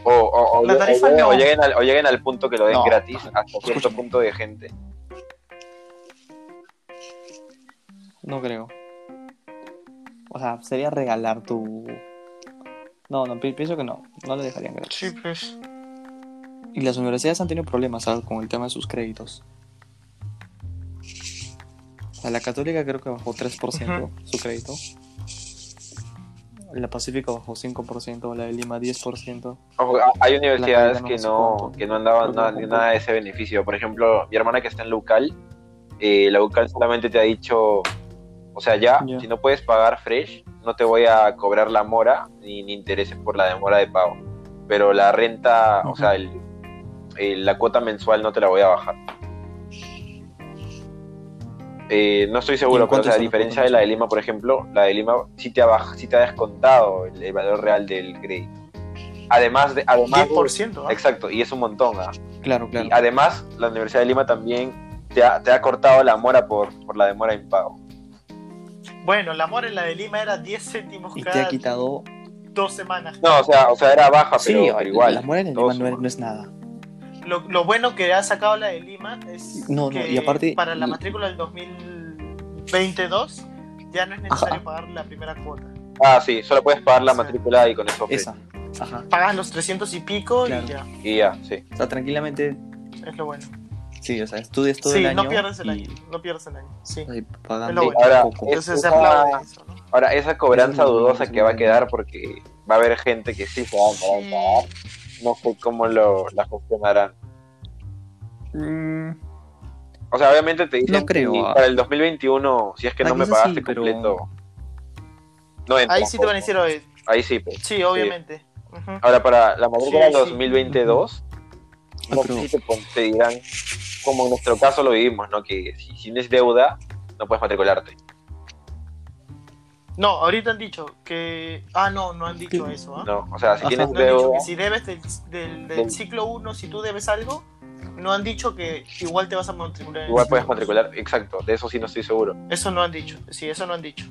Speaker 1: O, o, o-
Speaker 2: La tarifa
Speaker 1: lleguen,
Speaker 2: no.
Speaker 1: o lleguen al, o lleguen al punto que lo den
Speaker 3: No.
Speaker 1: gratis hasta cierto
Speaker 3: Escúchame.
Speaker 1: punto de gente.
Speaker 3: No creo. O sea, sería regalar tu... No, no, pi- pienso que no. No le dejarían gratis.
Speaker 2: Sí, pues.
Speaker 3: Y las universidades han tenido problemas ¿sabes? con el tema de sus créditos. O sea, la católica creo que bajó 3% su crédito. La Pacífica bajó 5%, la de Lima 10%.
Speaker 1: Ojo, a- hay universidades que no, que no andaban
Speaker 3: Creo que
Speaker 1: nada, nada de ese beneficio. Por ejemplo, mi hermana que está en la UCAL, eh, la UCAL solamente te ha dicho, o sea, ya,
Speaker 3: Ya.
Speaker 1: si no puedes pagar fresh, no te voy a cobrar la mora ni, ni intereses por la demora de pago. Pero la renta, o
Speaker 3: Ujú.
Speaker 1: sea, el- el- la cuota mensual no te la voy a bajar. Eh, no estoy
Speaker 3: ¿Y
Speaker 1: seguro, pero o
Speaker 3: cuánto
Speaker 1: sea, a diferencia de la de? Lima, por ejemplo, la de Lima sí te ha, baj- sí te ha descontado el, el valor real del crédito. Además de... Además de-
Speaker 2: 10%. ¿ah?
Speaker 1: exacto, y es un montón. ¿ah?
Speaker 3: Claro, claro.
Speaker 1: Y además, la Universidad de Lima también te ha, te ha cortado la mora por, por la demora en pago.
Speaker 2: Bueno, la mora en la de Lima era 10 céntimos
Speaker 3: Y te
Speaker 2: cada
Speaker 3: ha quitado.
Speaker 2: dos semanas.
Speaker 1: No, o sea, o sea era baja,
Speaker 3: Sí,
Speaker 1: pero, pero igual.
Speaker 3: la mora en el Lima no no es nada.
Speaker 2: Lo, lo bueno que ha sacado la de Lima es
Speaker 3: No, no,
Speaker 2: que
Speaker 3: y aparte-
Speaker 2: para la matrícula del 2022 ya no es necesario
Speaker 3: Ajá.
Speaker 2: pagar la primera cuota.
Speaker 1: Ah, sí, solo puedes pagar la
Speaker 2: Sí.
Speaker 1: matrícula y con eso.
Speaker 3: Esa. Ajá.
Speaker 2: Pagas los 300 y pico
Speaker 3: Claro.
Speaker 2: y ya,
Speaker 1: Y ya, sí.
Speaker 3: O sea, tranquilamente.
Speaker 2: es lo bueno.
Speaker 3: Sí, o sea, estudias todo
Speaker 2: sí,
Speaker 3: el año.
Speaker 2: no pierdes el
Speaker 3: y-
Speaker 2: año, no pierdes el año, sí.
Speaker 3: pagando
Speaker 2: lo bueno.
Speaker 1: Ahora,
Speaker 2: Entonces se
Speaker 1: esa-
Speaker 2: aplaude eso, ¿no?
Speaker 1: Ahora, esa cobranza
Speaker 3: es
Speaker 1: dudosa que va a
Speaker 3: sí.
Speaker 1: quedar porque va a haber gente que sí se va a pagar,
Speaker 2: Sí.
Speaker 1: pagar. No sé cómo lo, la gestionarán.
Speaker 3: Mm,
Speaker 1: O sea, obviamente te dicen
Speaker 3: No creo,
Speaker 1: que
Speaker 3: ah.
Speaker 1: para el 2021, si es que
Speaker 3: Ah,
Speaker 1: no me
Speaker 3: sí,
Speaker 1: pagaste
Speaker 3: pero-
Speaker 1: completo, no entra.
Speaker 2: Ahí sí te van a decir, oye,
Speaker 1: Ahí sí, pues.
Speaker 2: sí, obviamente.
Speaker 1: Ahora, para la matrícula
Speaker 2: Sí, sí.
Speaker 1: 2022,
Speaker 3: Ah,
Speaker 1: no
Speaker 3: pero-
Speaker 1: sé si te, te dirán, como en nuestro caso lo vivimos, ¿no? Que si, si tienes deuda, no puedes matricularte.
Speaker 2: No, ahorita han dicho que... Ah, no, no han dicho
Speaker 3: ¿Qué?
Speaker 2: eso, ¿ah?
Speaker 1: No, o sea, si
Speaker 3: Ajá.
Speaker 1: tienes
Speaker 2: No han dicho
Speaker 1: deuda,
Speaker 2: que si debes del, del, del
Speaker 1: Del-
Speaker 2: ciclo 1, si tú debes algo, no han dicho que igual te vas a matricular. en el
Speaker 1: igual puedes
Speaker 2: ciclo dos.
Speaker 1: matricular. Exacto, de eso sí no estoy seguro.
Speaker 2: Eso no han dicho, sí, eso no han dicho.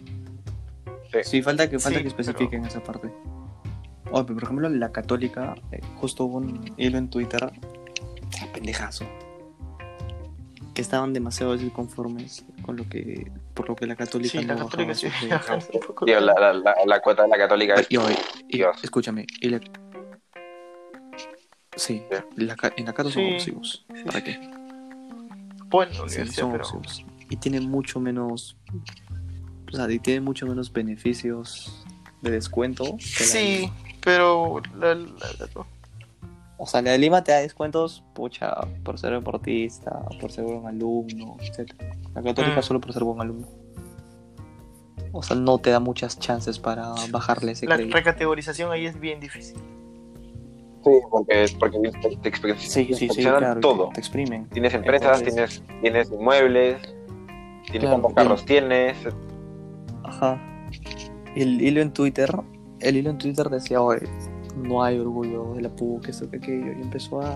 Speaker 3: Sí, falta que, falta
Speaker 2: Sí,
Speaker 3: que especifiquen esa parte. Oye, pero por ejemplo, la católica, eh, justo hubo un hilo en Twitter, ah, pendejazo, que estaban demasiado disconformes con lo que, por lo que la católica
Speaker 2: Sí, la
Speaker 3: no
Speaker 2: católica
Speaker 3: bajaba
Speaker 2: sí.
Speaker 3: de-
Speaker 1: Tío, la, la, la, la cuota de la católica es...
Speaker 3: Y, oye, y- escúchame, y la- sí, la en la Cato son
Speaker 2: Sí,
Speaker 3: abusivos.
Speaker 2: sí,
Speaker 3: ¿Para qué?
Speaker 2: Bueno,
Speaker 3: Sí, son
Speaker 2: pero...
Speaker 3: abusivos. Y tiene mucho menos, o sea, y tiene mucho menos beneficios de descuento. la
Speaker 2: Sí,
Speaker 3: Lima.
Speaker 2: pero... la- la- la-
Speaker 3: O sea, la de Lima te da descuentos, pucha, por ser deportista, por ser buen alumno, etc. La católica
Speaker 2: Mm.
Speaker 3: solo por ser buen alumno. O sea, no te da muchas chances para bajarle ese
Speaker 2: la
Speaker 3: crédito.
Speaker 2: recategorización ahí es bien difícil.
Speaker 1: Sí, porque, porque te, te, te
Speaker 3: Sí, sí, sí,
Speaker 1: inspeccionan
Speaker 3: claro.
Speaker 1: todo.
Speaker 3: Te exprimen.
Speaker 1: Tienes empresas,
Speaker 3: Entonces-
Speaker 1: tienes, tienes inmuebles, tienes
Speaker 3: Claro,
Speaker 1: cuántos carros tienes.
Speaker 3: Ajá. Y el hilo en Twitter, el hilo en Twitter decía, oye, no hay orgullo de la PU, que esto, que aquello. Y empezó a.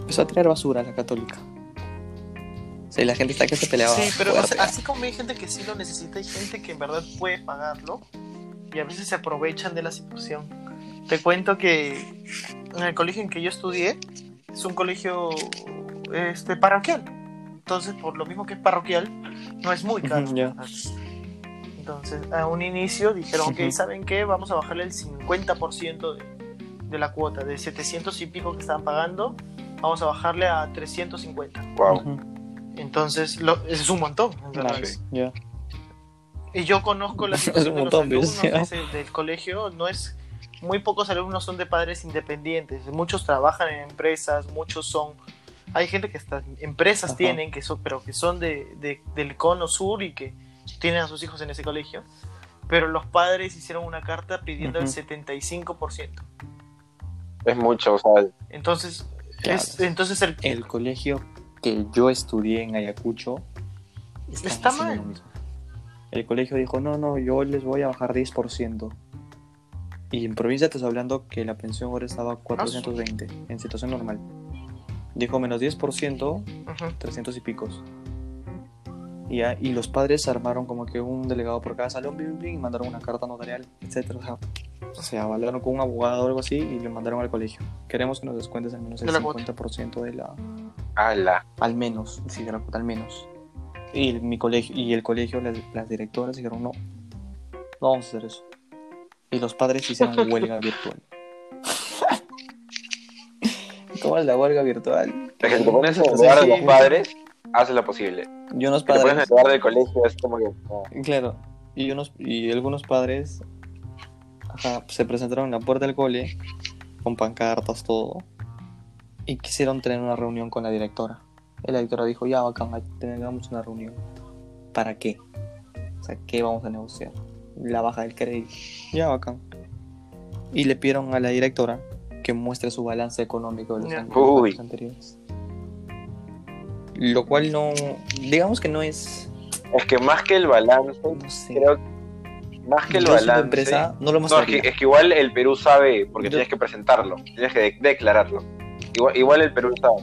Speaker 3: Empezó a tirar basura a la católica. O sea, y la gente está que se peleaba.
Speaker 2: Sí, pero o sea, así como hay gente que sí lo necesita, hay gente que en verdad puede pagarlo y a veces se aprovechan de la situación. Te cuento que en el colegio en que yo estudié es un colegio este, parroquial. Entonces, por lo mismo que es parroquial, no es muy caro.
Speaker 3: Ya.
Speaker 2: Entonces, a un inicio dijeron, ok. ¿saben qué? Vamos a bajarle el 50% de, de la cuota, de 700 y pico que estaban pagando, vamos a bajarle a 350.
Speaker 1: Wow.
Speaker 3: Ujú.
Speaker 2: Entonces, lo, es un montón, verdad.
Speaker 3: Nice, ya.
Speaker 2: Y yo conozco la
Speaker 3: Es
Speaker 2: situación
Speaker 3: un
Speaker 2: de los
Speaker 3: montón,
Speaker 2: alumnos ese- del colegio, no es muy pocos alumnos son de padres independientes, muchos trabajan en empresas, muchos son hay gente que estas empresas
Speaker 3: Ajá.
Speaker 2: tienen que son pero que son de, de- del cono sur y que tienen a sus hijos en ese colegio, pero los padres hicieron una carta pidiendo
Speaker 3: Ujú.
Speaker 2: el 75%.
Speaker 1: Es mucho, o sea,
Speaker 2: Entonces,
Speaker 3: Claro.
Speaker 2: es- entonces el,
Speaker 3: El colegio que yo estudié en Ayacucho están
Speaker 2: Está mal.
Speaker 3: lo mismo. El colegio dijo, no, no, yo les voy a bajar 10%. Y en provincia te estoy hablando que la pensión ahora estaba a 420 en situación normal. Dijo menos 10%,
Speaker 2: Ujú.
Speaker 3: 300 y picos. Y, ya- y los padres armaron como que un delegado por cada salón bim, bim, y mandaron una carta notarial, etc. O sea, se avalaron con un abogado o algo así y le mandaron al colegio. Queremos que nos descuentes al menos el
Speaker 2: De la cuota.
Speaker 3: 50% de la,
Speaker 1: ala.
Speaker 3: al menos, sí, la al menos. Y el, mi colegio, y el colegio, las, las directoras dijeron, no, no vamos a hacer eso. Y los padres hicieron huelga virtual. ¿Cómo es la huelga virtual?
Speaker 1: Es que te pones lugar de
Speaker 3: sí,
Speaker 1: los padres, haces lo posible.
Speaker 3: Y unos
Speaker 1: te pones
Speaker 3: padres,
Speaker 1: el lugar del colegio, es como que. no.
Speaker 3: claro, y, unos, y algunos padres ajá, se presentaron en la puerta del cole con pancartas, todo, y quisieron tener una reunión con la directora. La directora dijo, ya, bacán, tengamos una reunión. ¿Para qué? O sea, ¿qué vamos a negociar? La baja del crédito. Ya, bacán. Y le pidieron a la directora que muestre su balance económico de los años anteriores. Lo cual no... Digamos que no es...
Speaker 1: Es que más que el balance,
Speaker 3: No sé.
Speaker 1: creo más que el
Speaker 3: Yo
Speaker 1: balance.
Speaker 3: empresa no lo
Speaker 1: No, es que, es que igual el Perú sabe, porque
Speaker 3: Yo-
Speaker 1: tienes que presentarlo, tienes que de- declararlo. Igual, igual el Perú sabe.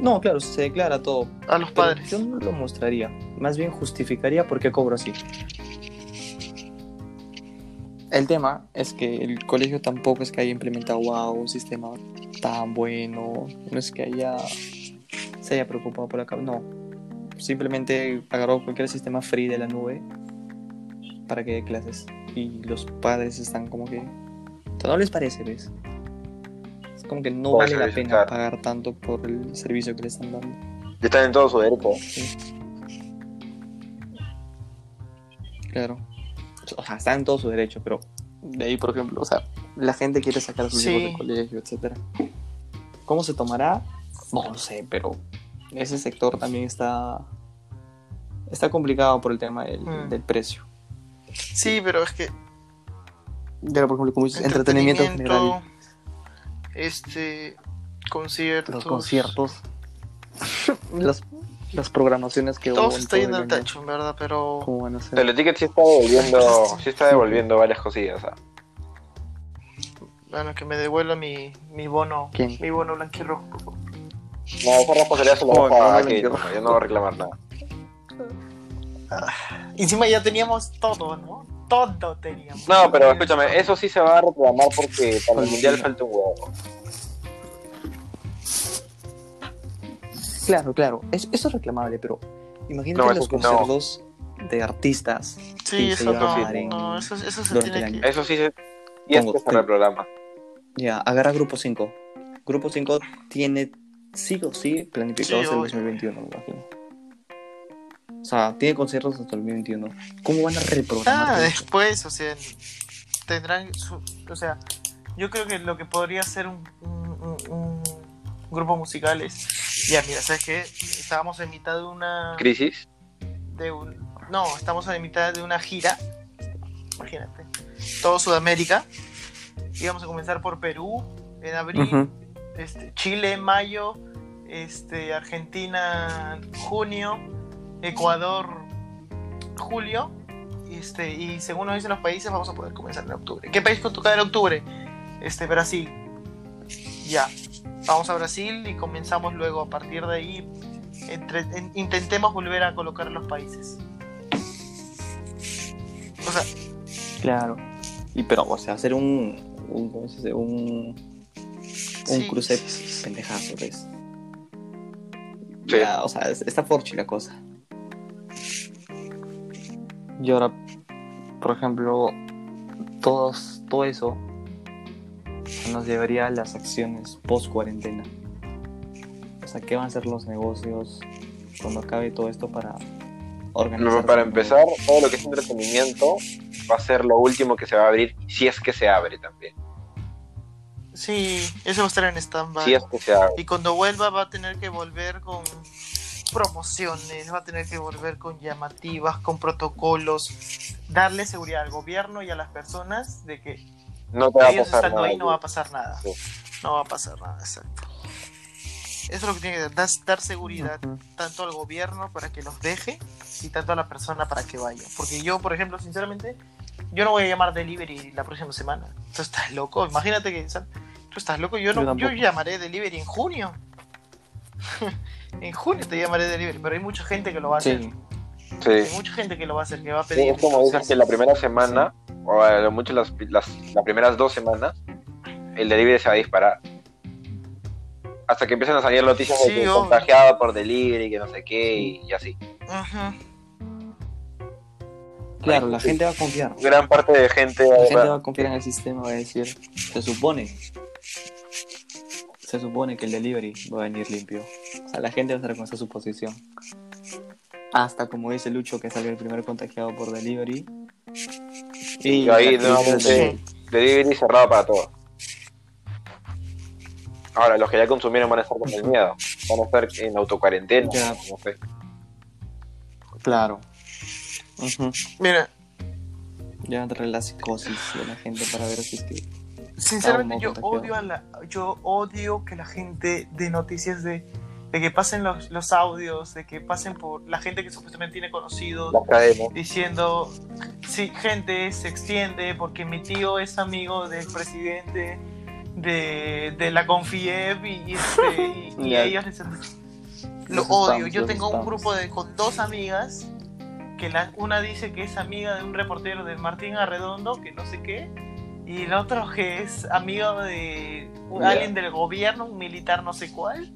Speaker 3: No, claro, se declara todo.
Speaker 2: A los
Speaker 3: pero
Speaker 2: padres.
Speaker 3: Yo no lo mostraría. Más bien justificaría por qué cobro así. El tema es que el colegio tampoco es que haya implementado wow, un sistema tan bueno. No es que haya se haya preocupado por acá. No. Simplemente agarró cualquier sistema free de la nube para que dé clases. Y los padres están como que. O sea, no les parece, ¿ves? Como que no vale la pena
Speaker 1: claro.
Speaker 3: pagar tanto por el servicio que le están dando.
Speaker 1: Ya están en todo su derecho.
Speaker 3: Claro. O sea, está en todo su derecho, pero de ahí, por ejemplo, o sea, la gente quiere sacar a sus
Speaker 2: Sí.
Speaker 3: hijos del colegio, etcétera. ¿Cómo se tomará? No lo sé, pero ese sector también está está complicado por el tema del,
Speaker 2: Mm.
Speaker 3: del precio.
Speaker 2: Sí, pero es que
Speaker 3: Pero, por ejemplo, como dices, entretenimiento, en general,
Speaker 2: este conciertos,
Speaker 3: los conciertos, las, las programaciones que
Speaker 2: todo está yendo
Speaker 3: el
Speaker 2: al tacho, en verdad, pero.
Speaker 1: Teleticket sí está devolviendo, sí está devolviendo varias cosillas.
Speaker 2: bueno, que me devuelva mi, mi bono,
Speaker 3: ¿Quién?
Speaker 2: mi bono blanquirrojo, por favor.
Speaker 1: No, esa responsabilidad se la
Speaker 3: Oh,
Speaker 1: dejo a
Speaker 3: yo-
Speaker 1: no, yo no voy a reclamar nada.
Speaker 2: Encima ya teníamos todo, ¿no? Todo teníamos.
Speaker 1: No, pero escúchame, eso sí se va a reclamar porque para el mundial falta un huevo.
Speaker 3: Claro, claro, es- eso es reclamable, pero imagínate
Speaker 1: No,
Speaker 3: los
Speaker 1: no.
Speaker 3: conciertos de artistas
Speaker 2: Sí,
Speaker 3: que
Speaker 2: eso
Speaker 3: se
Speaker 2: no,
Speaker 3: en-
Speaker 2: no, eso, eso se
Speaker 3: durante
Speaker 2: tiene
Speaker 3: el
Speaker 2: que...
Speaker 3: año.
Speaker 1: Eso sí se. Y
Speaker 3: Pongo,
Speaker 1: que se reprograma.
Speaker 3: Ya, agarra Grupo 5. Grupo 5 tiene sí o sí planificado
Speaker 2: Sí,
Speaker 3: el
Speaker 2: obvio.
Speaker 3: 2021, me imagino. O sea, tiene conciertos hasta el 2021. ¿Cómo van a reprogramar
Speaker 2: Ah, después, o sea, tendrán su, o sea, yo creo que lo que podría ser un, un- un- un grupo musical es, ya mira, ¿sabes qué? Estábamos en mitad de una,
Speaker 1: Crisis.
Speaker 2: de un, no, estamos en mitad de una gira, imagínate, todo Sudamérica, íbamos a comenzar por Perú en abril, este, Chile en mayo, este, Argentina en junio, Ecuador julio, este, y según nos dicen los países vamos a poder comenzar en octubre. ¿Qué país toca en octubre? Este, Brasil. Ya, vamos a Brasil y comenzamos luego a partir de ahí. entre- en- intentemos volver a colocar los países. O sea,
Speaker 3: Claro. Y pero, o sea, hacer un. un ¿Cómo se dice? Un. Un
Speaker 2: Sí,
Speaker 3: cruce
Speaker 2: sí, sí, sí.
Speaker 3: pendejazo, ¿ves?
Speaker 1: Sí.
Speaker 3: Ya, o sea, es- está forchi la cosa. Y ahora, por ejemplo, todos, todo eso nos llevaría a las acciones post cuarentena. O sea, ¿qué van a ser los negocios cuando acabe todo esto para organizar?
Speaker 1: No, para empezar, todo lo que es entretenimiento va a ser lo último que se va a abrir, si es que se abre también.
Speaker 2: sí, eso va a estar en stand-by.
Speaker 1: Si es que se abre.
Speaker 2: Y cuando vuelva va a tener que volver con promociones, va a tener que volver con llamativas, con protocolos, darle seguridad al gobierno y a las personas de que
Speaker 1: No te va a
Speaker 2: ellos
Speaker 1: pasar
Speaker 2: estando
Speaker 1: nada.
Speaker 2: ahí no va a pasar nada.
Speaker 1: Sí.
Speaker 2: No va a pasar nada, exacto. Eso es lo que tiene que dar, dar, seguridad
Speaker 3: Ujú.
Speaker 2: tanto al gobierno para que los deje y tanto a la persona para que vaya. Porque yo, por ejemplo, sinceramente, yo no voy a llamar delivery la próxima semana. Tú estás loco, imagínate que ¿sabes? tú estás loco. Yo,
Speaker 3: Yo
Speaker 2: no, yo
Speaker 3: tampoco.
Speaker 2: llamaré delivery en junio. en junio te llamaré delivery, pero hay mucha gente que lo va a hacer.
Speaker 3: Sí,
Speaker 1: Sí.
Speaker 2: Hay mucha gente que lo va a hacer, que va a
Speaker 1: Sí,
Speaker 2: pedir.
Speaker 1: es como dices que la primera semana, o a lo mucho las, las, las primeras dos semanas, el delivery se va a disparar. Hasta que empiezan a salir noticias
Speaker 2: Sí,
Speaker 1: de que contagiado por delivery, que no sé qué, y, y así.
Speaker 2: Ujú.
Speaker 3: claro, la gente va a confiar.
Speaker 1: Gran parte de gente,
Speaker 3: La
Speaker 1: va-
Speaker 3: gente va a confiar en el sistema, va a decir, se supone, se supone que el delivery va a venir limpio. O sea, la gente va a estar con esa suposición. Hasta como dice Lucho, que salga el primer contagiado por delivery.
Speaker 1: Y ahí
Speaker 3: la crisis
Speaker 1: nuevamente-
Speaker 3: del-
Speaker 1: delivery cerrado para todos. Ahora, los que ya consumieron van a estar con el miedo. Van a estar en autocuarentena. No sé.
Speaker 3: Claro. Ujú.
Speaker 2: Mira,
Speaker 3: Ya entra la psicosis de la gente para ver si es que...
Speaker 2: Sinceramente yo odio a la, yo odio que la gente de noticias de de que pasen los, los audios, de que pasen por la gente que supuestamente tiene conocidos, diciendo, sí, gente, se extiende porque mi tío es amigo del presidente de, de la Confiev y, este, y- ellos les lo
Speaker 3: Los
Speaker 2: odio. Yo tengo un grupo de con dos amigas que la, una dice que es amiga de un reportero de Martín Arredondo, que no sé qué, y el otro que es amigo de un- alguien del gobierno, un militar no sé cuál.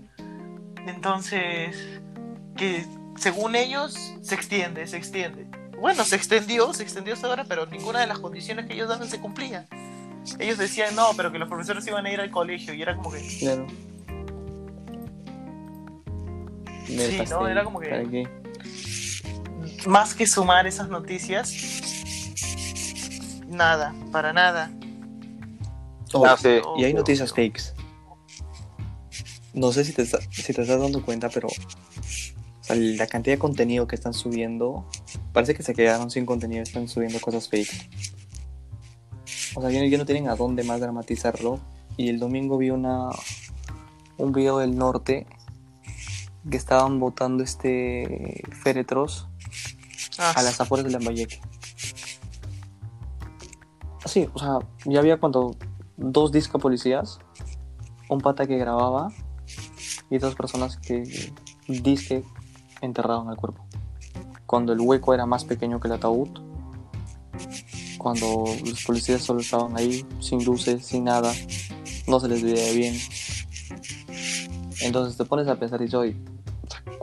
Speaker 2: Entonces, que según ellos se extiende, se extiende. Bueno, se extendió, se extendió hasta ahora, pero ninguna de las condiciones que ellos daban se cumplía. Ellos decían no, pero que los profesores iban a ir al colegio y era como que
Speaker 3: Claro.
Speaker 2: Sí, ¿no? Era como que-
Speaker 3: ¿para qué?
Speaker 2: más que sumar esas noticias, nada, para nada.
Speaker 3: Oh,
Speaker 1: Ah, sí.
Speaker 3: Y hay noticias fakes. No sé si te, está- si te estás dando cuenta, pero o sea, la cantidad de contenido que están subiendo, parece que se quedaron sin contenido, están subiendo cosas fake. O sea, ya, ya no tienen a dónde más dramatizarlo. Y el domingo vi una un video del norte que estaban botando este féretros
Speaker 2: Ah,
Speaker 3: a las afueras de Lambayeque. Sí, o sea, ya había cuando dos disco policías, un pata que grababa y dos personas que disque enterraban el cuerpo. Cuando el hueco era más pequeño que el ataúd, cuando los policías solo estaban ahí, sin luces, sin nada, no se les veía bien. Entonces te pones a pensar y soy,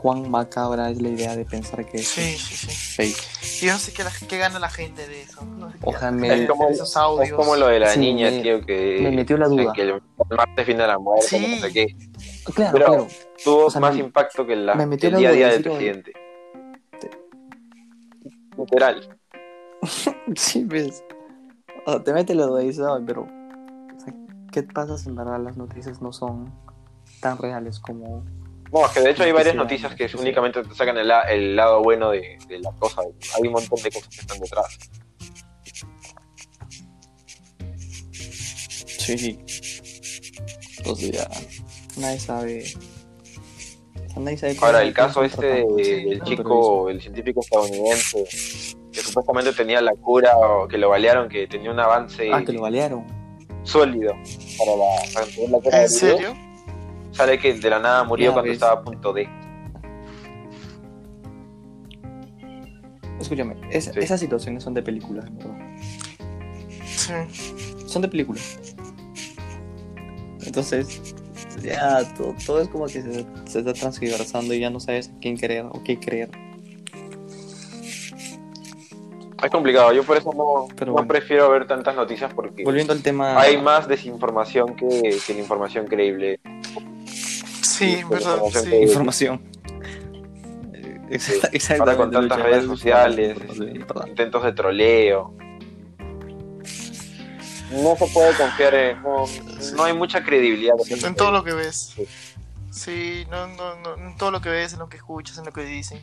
Speaker 3: cuán macabra es la idea de pensar que es
Speaker 2: sí, sí, sí.
Speaker 3: fake.
Speaker 2: Yo no sé qué, la- qué gana la gente de eso. No sé qué
Speaker 3: Ojalá me-
Speaker 1: Es como-
Speaker 2: de esos audios.
Speaker 1: Es como lo de la
Speaker 3: Sí,
Speaker 1: niña,
Speaker 3: me-
Speaker 1: tío, que.
Speaker 3: me metió la duda.
Speaker 1: Que el martes fin de la muerte,
Speaker 2: Sí.
Speaker 1: no sé qué.
Speaker 3: Claro,
Speaker 1: Pero-
Speaker 3: claro.
Speaker 1: Tuvo
Speaker 3: O sea,
Speaker 1: más
Speaker 3: me-
Speaker 1: impacto que la,
Speaker 3: me metió
Speaker 1: el día a día
Speaker 3: de
Speaker 1: del presidente. Literal.
Speaker 3: Sí, ves. O sea, te mete la duda y dices, "Ay, pero o sea, ¿qué pasa si en verdad las noticias no son tan reales como...
Speaker 1: No, es que de hecho hay varias noticias que únicamente te sacan el, la- el lado bueno de, de la cosa. Hay un montón de cosas que están detrás.
Speaker 3: Sí. O sea, nadie sabe... nadie sabe
Speaker 1: Ahora, el caso este de-
Speaker 3: tratando.
Speaker 2: Sí,
Speaker 1: del
Speaker 2: no,
Speaker 1: chico, el científico estadounidense, que supuestamente tenía la cura o que lo balearon, que tenía un avance
Speaker 3: Ah, que lo balearon.
Speaker 1: sólido para, la, para la cura
Speaker 2: ¿En
Speaker 1: del virus,
Speaker 2: serio?
Speaker 1: Sale que de la nada murió
Speaker 3: Ya
Speaker 1: cuando
Speaker 3: ves.
Speaker 1: estaba a punto de.
Speaker 3: Escúchame, es-
Speaker 1: Sí.
Speaker 3: esas situaciones son de películas, verdad.
Speaker 2: Sí.
Speaker 3: Son de películas. Entonces, ya todo, todo es como que se, se está transgiversando y ya no sabes a quién creer o qué creer.
Speaker 1: Es complicado, yo por eso no,
Speaker 3: Pero
Speaker 1: no
Speaker 3: bueno.
Speaker 1: prefiero ver tantas noticias porque
Speaker 3: Volviendo al tema...
Speaker 1: hay más desinformación que, que la información creíble.
Speaker 2: Sí, verdad,
Speaker 1: información
Speaker 2: sí.
Speaker 1: que-
Speaker 3: información. Eh,
Speaker 1: Ahora
Speaker 3: Exactamente.
Speaker 1: con tantas redes sociales, intentos de troleo. No se puede confiar en. No, no hay mucha credibilidad.
Speaker 2: En todo lo que ves.
Speaker 1: Sí.
Speaker 2: Sí, no, no, no, en todo lo que ves, en lo que escuchas, en lo que dicen.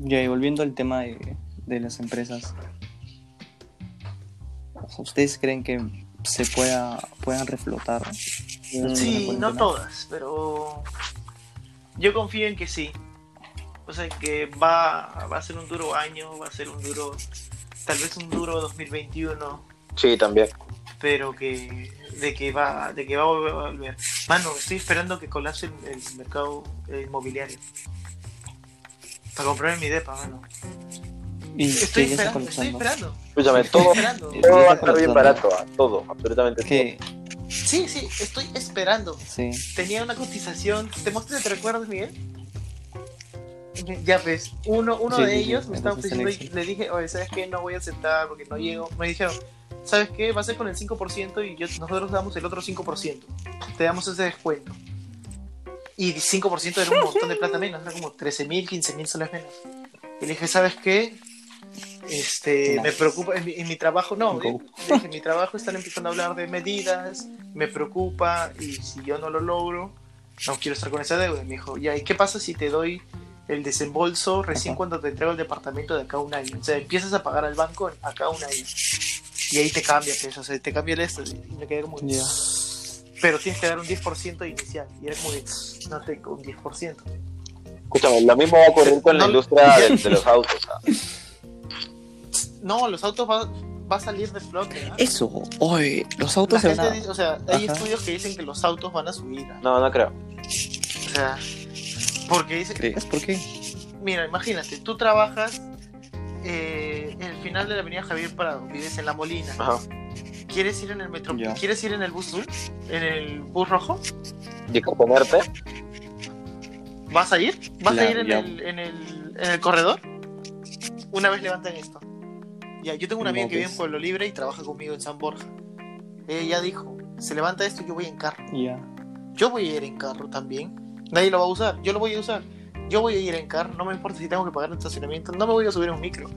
Speaker 3: Ya, y volviendo al tema de, de las empresas. ¿Ustedes creen que se pueda puedan reflotar?
Speaker 2: Sí, no todas, pero yo confío en que sí. O sea, que va, va a ser un duro año, va a ser un duro, tal vez un duro 2021,
Speaker 1: Sí, también.
Speaker 2: pero que de que va, de que va a volver. a volver. Mano, estoy esperando que colapse el, el mercado inmobiliario. Para comprarme mi depa, mano.
Speaker 3: Y
Speaker 2: Estoy esperando, estoy esperando.
Speaker 1: Escúchame, todo, todo va a estar bien barato, ah, todo, absolutamente
Speaker 3: Que,
Speaker 2: Sí, sí, estoy esperando.
Speaker 3: sí.
Speaker 2: tenía una cotización. ¿Te mostré, te recuerdas, Miguel? Ya ves, uno, uno
Speaker 3: Sí,
Speaker 2: de
Speaker 3: sí,
Speaker 2: ellos me estaba ofreciendo y le dije, oye, ¿sabes qué? No voy a aceptar porque no llego. Me dijeron, ¿sabes qué? Va a ser con el 5% y yo, nosotros damos el otro 5%. Te damos ese descuento. Y 5% era un montón de plata menos, era como 13 mil, 15 mil soles menos. Y le dije, ¿sabes qué? Este, me preocupa, en mi, en mi trabajo, no, en mi trabajo están empezando a hablar de medidas, me preocupa y si yo no lo logro, no quiero estar con esa deuda. Y me dijo, ya, ¿y qué pasa si te doy el desembolso recién
Speaker 3: Ajá.
Speaker 2: cuando te entrego el departamento de acá a un año? O sea, empiezas a pagar al banco acá a un año. Y ahí te cambia, pues, o sea, te cambia el esto. Y me quedé como, pero tienes que dar un 10% inicial. Y era como de, no tengo un 10%.
Speaker 1: Escúchame, lo mismo va a ocurrir con la industria de, de los autos.
Speaker 2: No, los autos va, va a salir de flote.
Speaker 4: Eso, oye, los
Speaker 2: La
Speaker 4: autos se van
Speaker 2: gente
Speaker 4: a...
Speaker 2: dice- o sea, hay
Speaker 4: Ajá.
Speaker 2: estudios que dicen que los autos van a subir.
Speaker 1: No, no creo.
Speaker 2: O sea, porque dice
Speaker 4: ¿Crees? ¿Por qué?
Speaker 2: Mira, imagínate, tú trabajas eh, en el final de la avenida Javier Prado, vives en La Molina.
Speaker 1: Ajá.
Speaker 2: ¿Quieres ir en el metro?
Speaker 3: Ya.
Speaker 2: ¿Quieres ir en el bus azul? ¿En el bus rojo?
Speaker 1: Y exponerte.
Speaker 2: ¿Vas a ir? ¿Vas a ir en el, en, el, en el corredor? Una vez levantan esto. Ya, yo tengo una amiga que vive en. Pueblo Libre y trabaja conmigo en San Borja. Ella ya dijo, se levanta esto y yo voy en carro. Yo voy a ir en carro también. Nadie lo va a usar, yo lo voy a usar. Yo voy a ir en carro, no me importa si tengo que pagar el estacionamiento, no me voy a subir a un micro.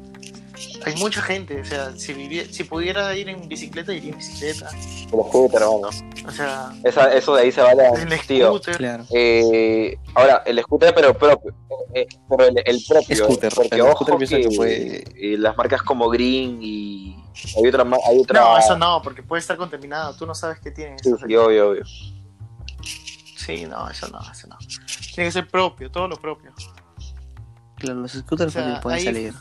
Speaker 2: Hay mucha gente, o sea, si, vivie- si pudiera ir en bicicleta, iría en bicicleta.
Speaker 1: El scooter, hermano.
Speaker 2: O sea,
Speaker 1: Esa, eso de ahí se va la.
Speaker 2: el
Speaker 1: Tío.
Speaker 2: scooter.
Speaker 4: Claro.
Speaker 1: Eh, ahora, el scooter, pero propio. Eh, pero el, el propio.
Speaker 4: Scooter,
Speaker 1: Porque
Speaker 4: el
Speaker 1: ojo
Speaker 4: scooter pienso
Speaker 1: que,
Speaker 4: que puede-
Speaker 1: eh, las marcas como Green y. Hay otra. Hay otra
Speaker 2: No, eso no, porque puede estar contaminado, tú no sabes qué tiene.
Speaker 1: Sí,
Speaker 2: eso.
Speaker 1: sí, obvio, obvio.
Speaker 2: Sí, no, eso no, eso no. Tiene que ser propio, todo lo propio.
Speaker 4: Claro, los scooters
Speaker 2: O sea,
Speaker 4: pueden
Speaker 2: ahí-
Speaker 4: salir.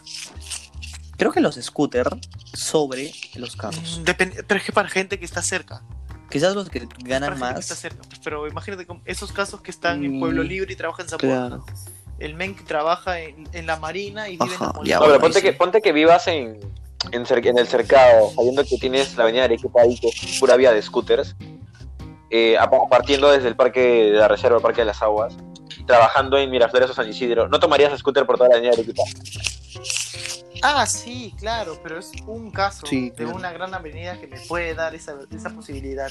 Speaker 4: Creo que los scooters sobre los carros.
Speaker 2: Mm, depende- pero es que para gente que está cerca.
Speaker 4: Quizás los que
Speaker 2: para
Speaker 4: ganan
Speaker 2: gente que
Speaker 4: más.
Speaker 2: está cerca. Pero imagínate como esos casos que están en
Speaker 4: Mm,
Speaker 2: Pueblo Libre y trabajan en San.
Speaker 4: Claro.
Speaker 2: El men que trabaja en, en la marina y vive en
Speaker 4: Ajá,
Speaker 2: la
Speaker 4: ya.
Speaker 1: No, pero ponte que, ponte que vivas en, en, cer- en el cercado, sabiendo que tienes la avenida de Arequipa ahí, que es pura vía de scooters, eh, partiendo desde el parque de la reserva, el parque de las aguas, trabajando en Miraflores o San Isidro, ¿no tomarías scooter por toda la avenida de Arequipa?
Speaker 2: Ah, sí, claro, pero es un caso
Speaker 4: Sí,
Speaker 2: de
Speaker 4: claro.
Speaker 2: una gran avenida que me puede dar esa, esa posibilidad.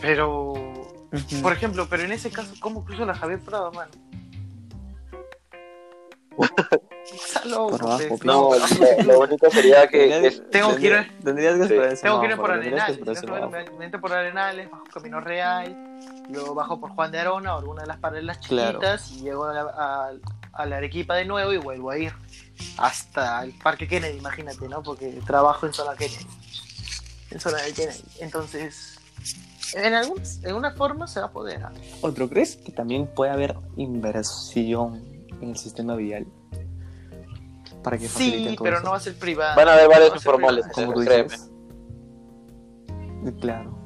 Speaker 2: Pero, por ejemplo, pero en ese caso, ¿cómo cruzo la Javier Prado, mano? Está loco.
Speaker 1: No, lo, lo bonito sería que... es-
Speaker 2: Tengo que ir-
Speaker 3: Tendrías que esperar
Speaker 2: Tengo que ir por Arenales, que me entro por Arenales, bajo Camino Real, luego bajo por Juan de Arona o alguna de las paralelas
Speaker 3: Claro.
Speaker 2: chiquitas y llego a la, a- a la Arequipa de nuevo y vuelvo a ir hasta el Parque Kennedy, imagínate, ¿no? Porque trabajo en zona Kennedy, en zona de Kennedy. Entonces, en, algún, en una forma se va a poder.
Speaker 3: Otro, ¿crees que también puede haber inversión en el sistema vial? Para que faciliten
Speaker 2: Sí,
Speaker 3: todo
Speaker 2: pero
Speaker 3: eso?
Speaker 2: no va a ser privada.
Speaker 1: Van a haber varios
Speaker 2: No
Speaker 1: informales,
Speaker 3: como tú dices. Claro.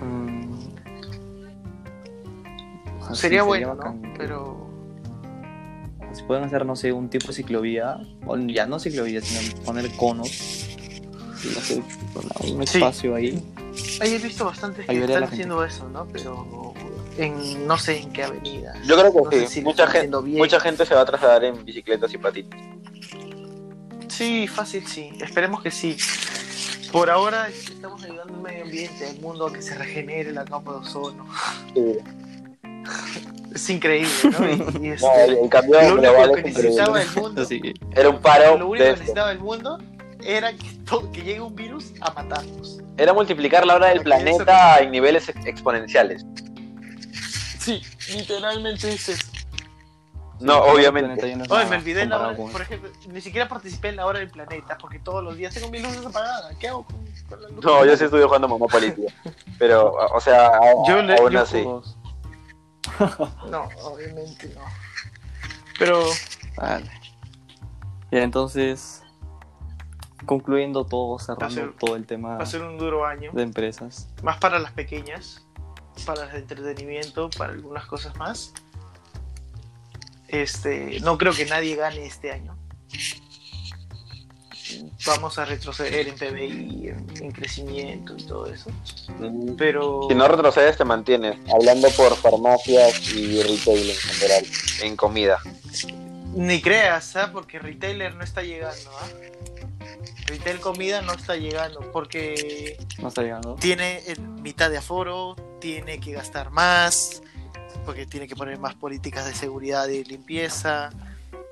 Speaker 3: Mm.
Speaker 2: Sería bueno,
Speaker 3: bacán
Speaker 2: ¿no? Pero
Speaker 3: pueden hacer, no sé, un tipo de ciclovía, o ya no ciclovía, sino poner conos, y hacer un
Speaker 2: Sí.
Speaker 3: espacio ahí.
Speaker 2: ahí he visto bastantes que están haciendo eso, ¿no? Pero en no sé en qué avenida.
Speaker 1: Yo creo que
Speaker 2: No sé
Speaker 1: sí,
Speaker 2: si
Speaker 1: mucha, gente,
Speaker 2: haciendo bien.
Speaker 1: mucha gente se va a trasladar en bicicletas y patitas.
Speaker 2: Sí, fácil, sí. Esperemos que sí. Por ahora estamos ayudando al medio ambiente, al mundo a que se regenere la capa de ozono.
Speaker 1: Sí.
Speaker 2: Es increíble, ¿no? Y, y este,
Speaker 1: No, el cambio
Speaker 2: lo único que
Speaker 1: es increíble.
Speaker 2: necesitaba el mundo,
Speaker 3: que,
Speaker 1: Era un paro
Speaker 2: lo único
Speaker 1: de
Speaker 2: que
Speaker 1: esto.
Speaker 2: necesitaba el mundo era que, to- que llegue un virus a matarnos.
Speaker 1: Era multiplicar la hora del planeta en niveles ex- exponenciales.
Speaker 2: Sí, literalmente es eso.
Speaker 1: No, obviamente.
Speaker 3: no es
Speaker 2: Oye, me olvidé la hora, por ejemplo, ni siquiera participé en la hora del planeta porque todos los días tengo mis luces apagadas. ¿Qué hago con, con la luz?
Speaker 1: No, yo sí estuve jugando Monopoly, tío. Pero, o sea,
Speaker 2: Yo le-
Speaker 1: aún
Speaker 2: yo
Speaker 1: así.
Speaker 2: No, obviamente no. Pero
Speaker 3: Vale. Bien, entonces, concluyendo todo, cerrando
Speaker 2: ser-
Speaker 3: todo el tema
Speaker 2: va a ser un duro año.
Speaker 3: de empresas.
Speaker 2: más para las pequeñas, para las de entretenimiento, para algunas cosas más. Este, no creo que nadie gane este año. Vamos a retroceder en PBI, en, en crecimiento y todo eso.
Speaker 1: Mm,
Speaker 2: Pero
Speaker 1: Si no retrocedes, te mantienes. Hablando por farmacias y retail en general, en comida.
Speaker 2: ni creas, ¿ah? porque retailer no está llegando. ¿ah? Retail comida no está llegando porque
Speaker 3: No está llegando.
Speaker 2: tiene el mitad de aforo, tiene que gastar más, porque tiene que poner más políticas de seguridad y limpieza,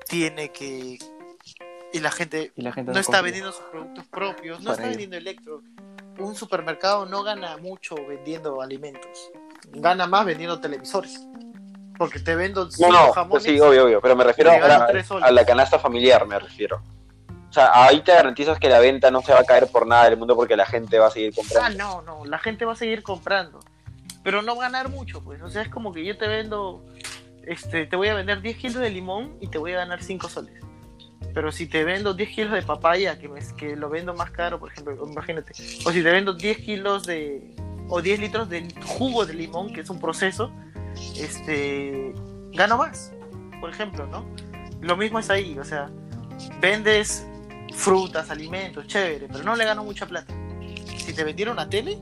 Speaker 2: tiene que... Y la gente
Speaker 3: Y la gente
Speaker 2: no está
Speaker 3: confía.
Speaker 2: vendiendo sus productos propios, no
Speaker 3: Para
Speaker 2: está
Speaker 3: ello.
Speaker 2: vendiendo electro. Un supermercado no gana mucho vendiendo alimentos, gana más vendiendo televisores. Porque te vendo
Speaker 1: No, no,
Speaker 2: jamones.
Speaker 1: sí, obvio, obvio. Pero me refiero a, a la canasta familiar, me refiero. O sea, ahí te garantizas que la venta no se va a caer por nada del mundo porque la gente va a seguir
Speaker 2: Ah,
Speaker 1: comprando.
Speaker 2: no, no, la gente va a seguir comprando. Pero no va a ganar mucho, pues. O sea, es como que yo te vendo, este, te voy a vender 10 kilos de limón y te voy a ganar 5 soles. Pero si te vendo 10 kilos de papaya, que, me- que lo vendo más caro, por ejemplo, imagínate. O si te vendo 10 kilos de, o 10 litros de jugo de limón, que es un proceso, este, gano más, por ejemplo, ¿no? Lo mismo es ahí, o sea, vendes frutas, alimentos, chévere, pero no le gano mucha plata. Si te vendieron una tele,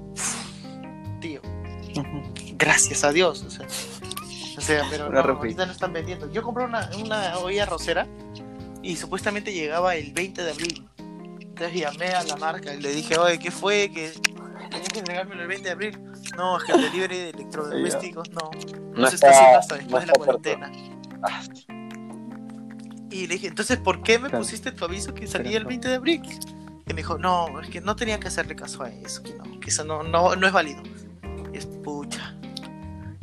Speaker 2: tío, gracias a Dios, o sea, o sea pero no, ahorita no están vendiendo. Yo compré una, una olla rosera y supuestamente llegaba el 20 de abril. Entonces llamé a la marca y le dije, oye, ¿qué fue? Que tenías que entregármelo el 20 de abril. No, es que el delivery de electrodomésticos no, no,
Speaker 1: No
Speaker 2: se está haciendo hasta
Speaker 1: no
Speaker 2: después de la cuarentena.
Speaker 1: Ah,
Speaker 2: Y le dije, entonces, ¿por qué me pusiste tu aviso que salía el 20 de abril? Y me dijo, no, es que no tenía que hacerle caso a eso, que no, que eso no, no, no es válido. Y es pucha.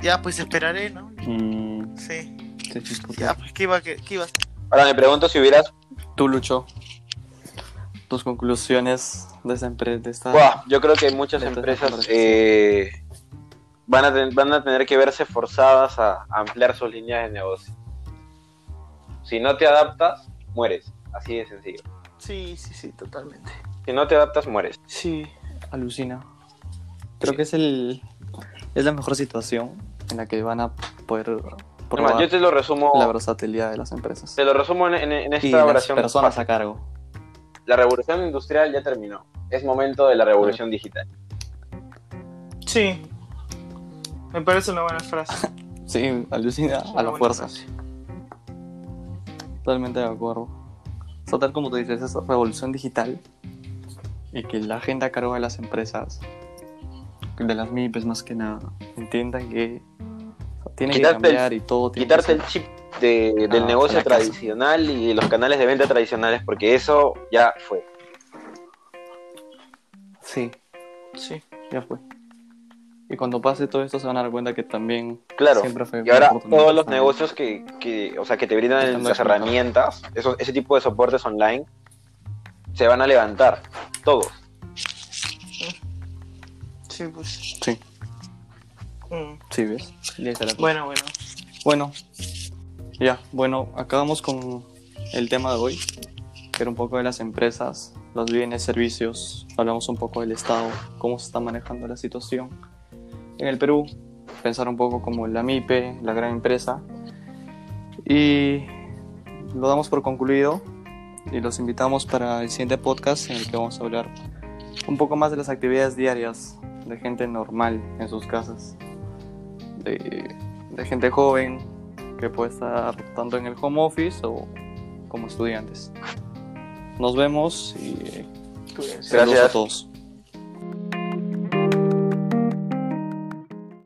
Speaker 2: Ya, pues esperaré, ¿no?
Speaker 3: Mm,
Speaker 2: Sí.
Speaker 3: sí, sí, puta.
Speaker 2: Ya, pues, ¿qué iba, qué, qué iba a hacer?
Speaker 1: Ahora me pregunto si hubieras...
Speaker 3: Tú, Lucho, tus conclusiones de esta empresa.
Speaker 1: Buah, yo creo que muchas empresas eh, van, a ten- van a tener que verse forzadas a ampliar sus líneas de negocio. Si no te adaptas, mueres. Así de sencillo.
Speaker 2: Sí, sí, sí, totalmente.
Speaker 1: Si no te adaptas, mueres.
Speaker 2: Sí.
Speaker 3: Alucina. Creo que es el es la mejor situación en la que van a poder
Speaker 1: Además, yo te lo resumo,
Speaker 3: la versatilidad de las empresas.
Speaker 1: te lo resumo en, en- en
Speaker 3: Y
Speaker 1: esta
Speaker 3: las
Speaker 1: oración.
Speaker 3: personas
Speaker 1: fácil.
Speaker 3: a cargo.
Speaker 1: La revolución industrial ya terminó. Es momento de la revolución digital.
Speaker 2: Sí. Me parece una buena frase.
Speaker 3: Sí, alucina a la fuerza.
Speaker 2: frase.
Speaker 3: Totalmente de acuerdo. O sea, tal como tú dices, esa revolución digital y que la gente a cargo de las empresas, de las MIPES más que nada, entiendan que tiene que
Speaker 1: Quitarte el-
Speaker 3: cambiar y todo tiene
Speaker 1: Quitarte
Speaker 3: que
Speaker 1: el chip de- del
Speaker 3: Ah,
Speaker 1: negocio
Speaker 3: la casa.
Speaker 1: tradicional y de los canales de venta tradicionales, porque eso ya fue.
Speaker 3: Sí,
Speaker 2: Sí.
Speaker 3: ya fue. Y cuando pase todo esto se van a dar cuenta que también
Speaker 1: Claro.
Speaker 3: siempre fue
Speaker 1: Y ahora todos los negocios que, que, o sea, que te brindan las herramientas, ese tipo de soportes online, se van a levantar. Todos.
Speaker 2: Sí, pues.
Speaker 3: Sí,
Speaker 2: Mm.
Speaker 3: sí, ¿ves?
Speaker 2: Bueno, bueno.
Speaker 3: Bueno, ya, bueno, acabamos con el tema de hoy, que era un poco de las empresas, los bienes, servicios, hablamos un poco del Estado, cómo se está manejando la situación. En el Perú, pensar un poco como la MIPE, la gran empresa, y lo damos por concluido y los invitamos para el siguiente podcast en el que vamos a hablar un poco más de las actividades diarias de gente normal en sus casas, de, de gente joven que puede estar tanto en el home office o como estudiantes. Nos vemos y
Speaker 1: Gracias.
Speaker 3: a todos.